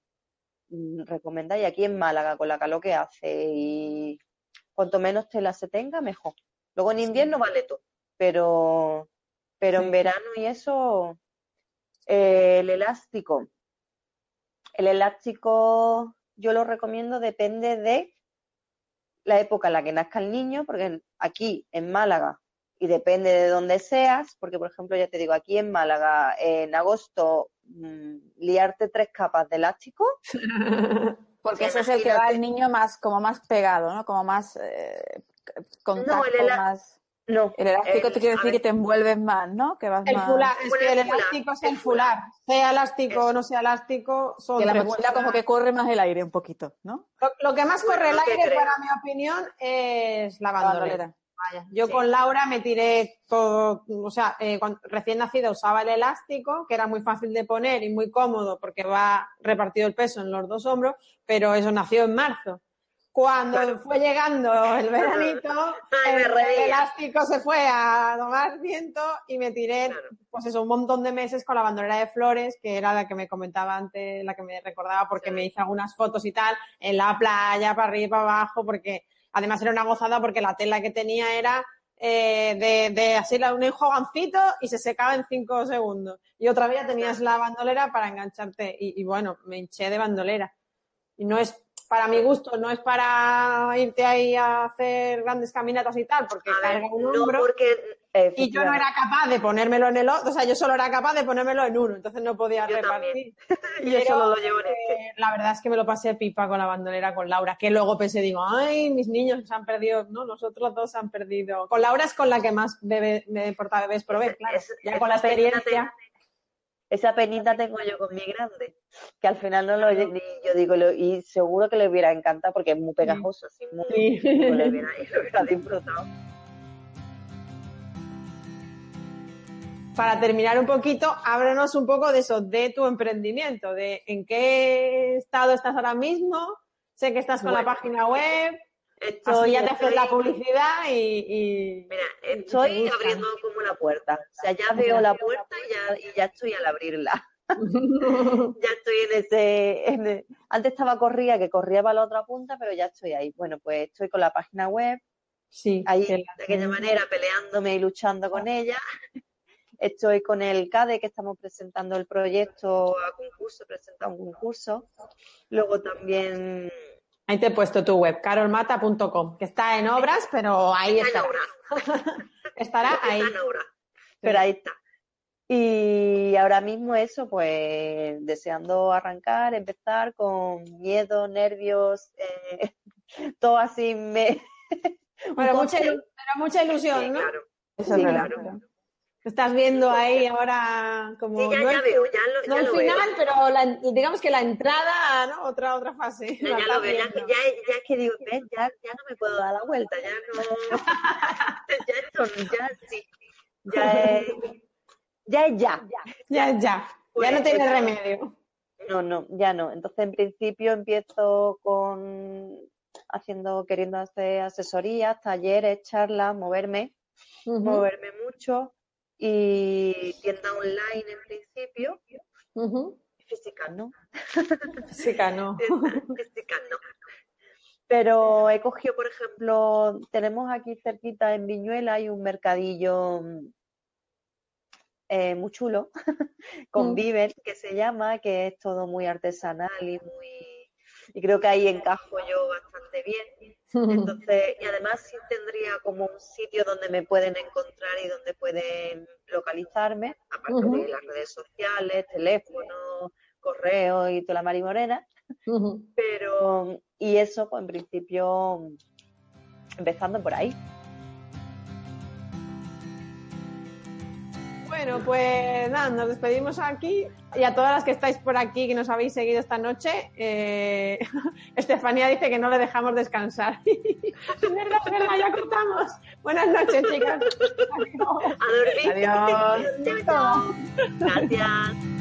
mm, recomendar. Y aquí en Málaga, con la calor que hace y cuanto menos tela se tenga, mejor. Luego en invierno vale todo, pero, pero Sí. en verano y eso, eh, el elástico. El elástico yo lo recomiendo, depende de la época en la que nazca el niño, porque aquí en Málaga, y depende de dónde seas, porque por ejemplo, ya te digo, aquí en Málaga, en agosto, mm, liarte tres capas de elástico, [LAUGHS] Porque ese es el que va al niño más, como más pegado, ¿no? Como más eh, contacto, ela- más. no. El elástico el- te quiere decir ver, que te envuelves más, ¿no? Que vas El más. fular, es que el elástico es el el fular. Sea elástico o no sea elástico, son Que la mochila como que corre más el aire un poquito, ¿no? Lo, lo que más Bueno, corre el aire, creo. para mi opinión, es la La bandolera. Vaya, Yo Sí. con Laura me tiré todo, o sea, eh, cuando recién nacida usaba el elástico, que era muy fácil de poner y muy cómodo porque va repartido el peso en los dos hombros, pero eso nació en marzo. Cuando Claro. fue llegando el veranito, [LAUGHS] Ay, el, el elástico se fue a tomar viento y me tiré, Claro. pues eso, un montón de meses con la bandolera de flores, que era la que me comentaba antes, la que me recordaba porque Sí. me hice algunas fotos y tal, en la playa, para arriba y para abajo, porque además era una gozada porque la tela que tenía era eh, de, de así un enjuagancito y se secaba en cinco segundos. Y otra vez ya tenías la bandolera para engancharte y, y bueno, me hinché de bandolera. Y no es, para mi gusto, no es para irte ahí a hacer grandes caminatas y tal, porque A ver, carga un no hombro. porque... Y yo no era capaz de ponérmelo en el otro, o sea, yo solo era capaz de ponérmelo en uno, entonces no podía Yo repartir. [LAUGHS] Yo Pero, solo lo llevo en este. eh, la verdad es que me lo pasé pipa con la bandolera con Laura, que luego pensé, digo, ay, mis niños se han perdido, no, nosotros dos se han perdido. Con Laura es con la que más bebé, me porta bebés probé, claro. Es- ya con la experiencia. Esa penita tengo yo con mi grande, que al final no lo ni yo digo, lo- y seguro que le hubiera encantado porque es muy pegajoso, así muy, Sí. le hubiera, lo hubiera disfrutado. Para terminar un poquito, háblanos un poco de eso, de tu emprendimiento, de en qué estado estás ahora mismo. Sé que estás con la página web, Estoy, ya te la publicidad y, y- Mira, te estoy abriendo como la puerta. O sea, ya veo la puerta y ya, y ya estoy al abrirla. [LAUGHS] Ya estoy en ese. en Antes estaba corría, que corría para la otra punta, pero ya estoy ahí. Bueno, pues estoy con la página web, sí, ahí de la- aquella manera peleándome y luchando con ella. [LAUGHS] Estoy con el CADE que estamos presentando el proyecto a concurso, presentado un concurso. Luego también Ahí te he puesto tu web, carolmata.com, que está en obras, pero ahí está en estará. ahí. [LAUGHS] está en obra, pero ahí está. Y ahora mismo eso, pues deseando arrancar, empezar con miedo, nervios, eh, [LAUGHS] todo así me... [LAUGHS] Bueno, mucha, ilusión, Sí, ¿no? claro. Eso Sí, es claro. Estás viendo ahí ahora como Sí, ya, no ya el, veo, ya lo, no ya el lo veo. final, pero la- digamos que la entrada, ¿no? Otra otra fase. Ya, lo veo, ya, ya, ya es que digo, ¿ves? Ya, ya no me puedo dar la vuelta, ya no. [LAUGHS] ya ya sí. Ya es. Ya es ya. Ya, ya. ya Pues, no tiene eso. remedio. No, no, ya no. Entonces, en principio, empiezo con haciendo, queriendo hacer asesorías, talleres, charlas, moverme, moverme mucho y tienda online en principio, física no, [LAUGHS] Física, no. [LAUGHS] física no. Pero he cogido, por ejemplo, tenemos aquí cerquita en Viñuela hay un mercadillo mm, eh, muy chulo, [LAUGHS] con Mm. Viver, que se llama, que es todo muy artesanal y muy... Y creo que ahí encajo yo bastante bien. Entonces, y además sí tendría como un sitio donde me pueden encontrar y donde pueden localizarme, aparte de las redes sociales, teléfono, correo y toda la marimorena. Ujú. Pero, y eso, pues en principio, empezando por ahí. Bueno, pues nada, nos despedimos aquí y a todas las que estáis por aquí, que nos habéis seguido esta noche, eh, [LAUGHS] Estefanía dice que no le dejamos descansar. [LAUGHS] es verdad, es verdad, ya cortamos. Buenas noches, chicas. Adiós. A dormir. Adiós. Chao, chao. Gracias.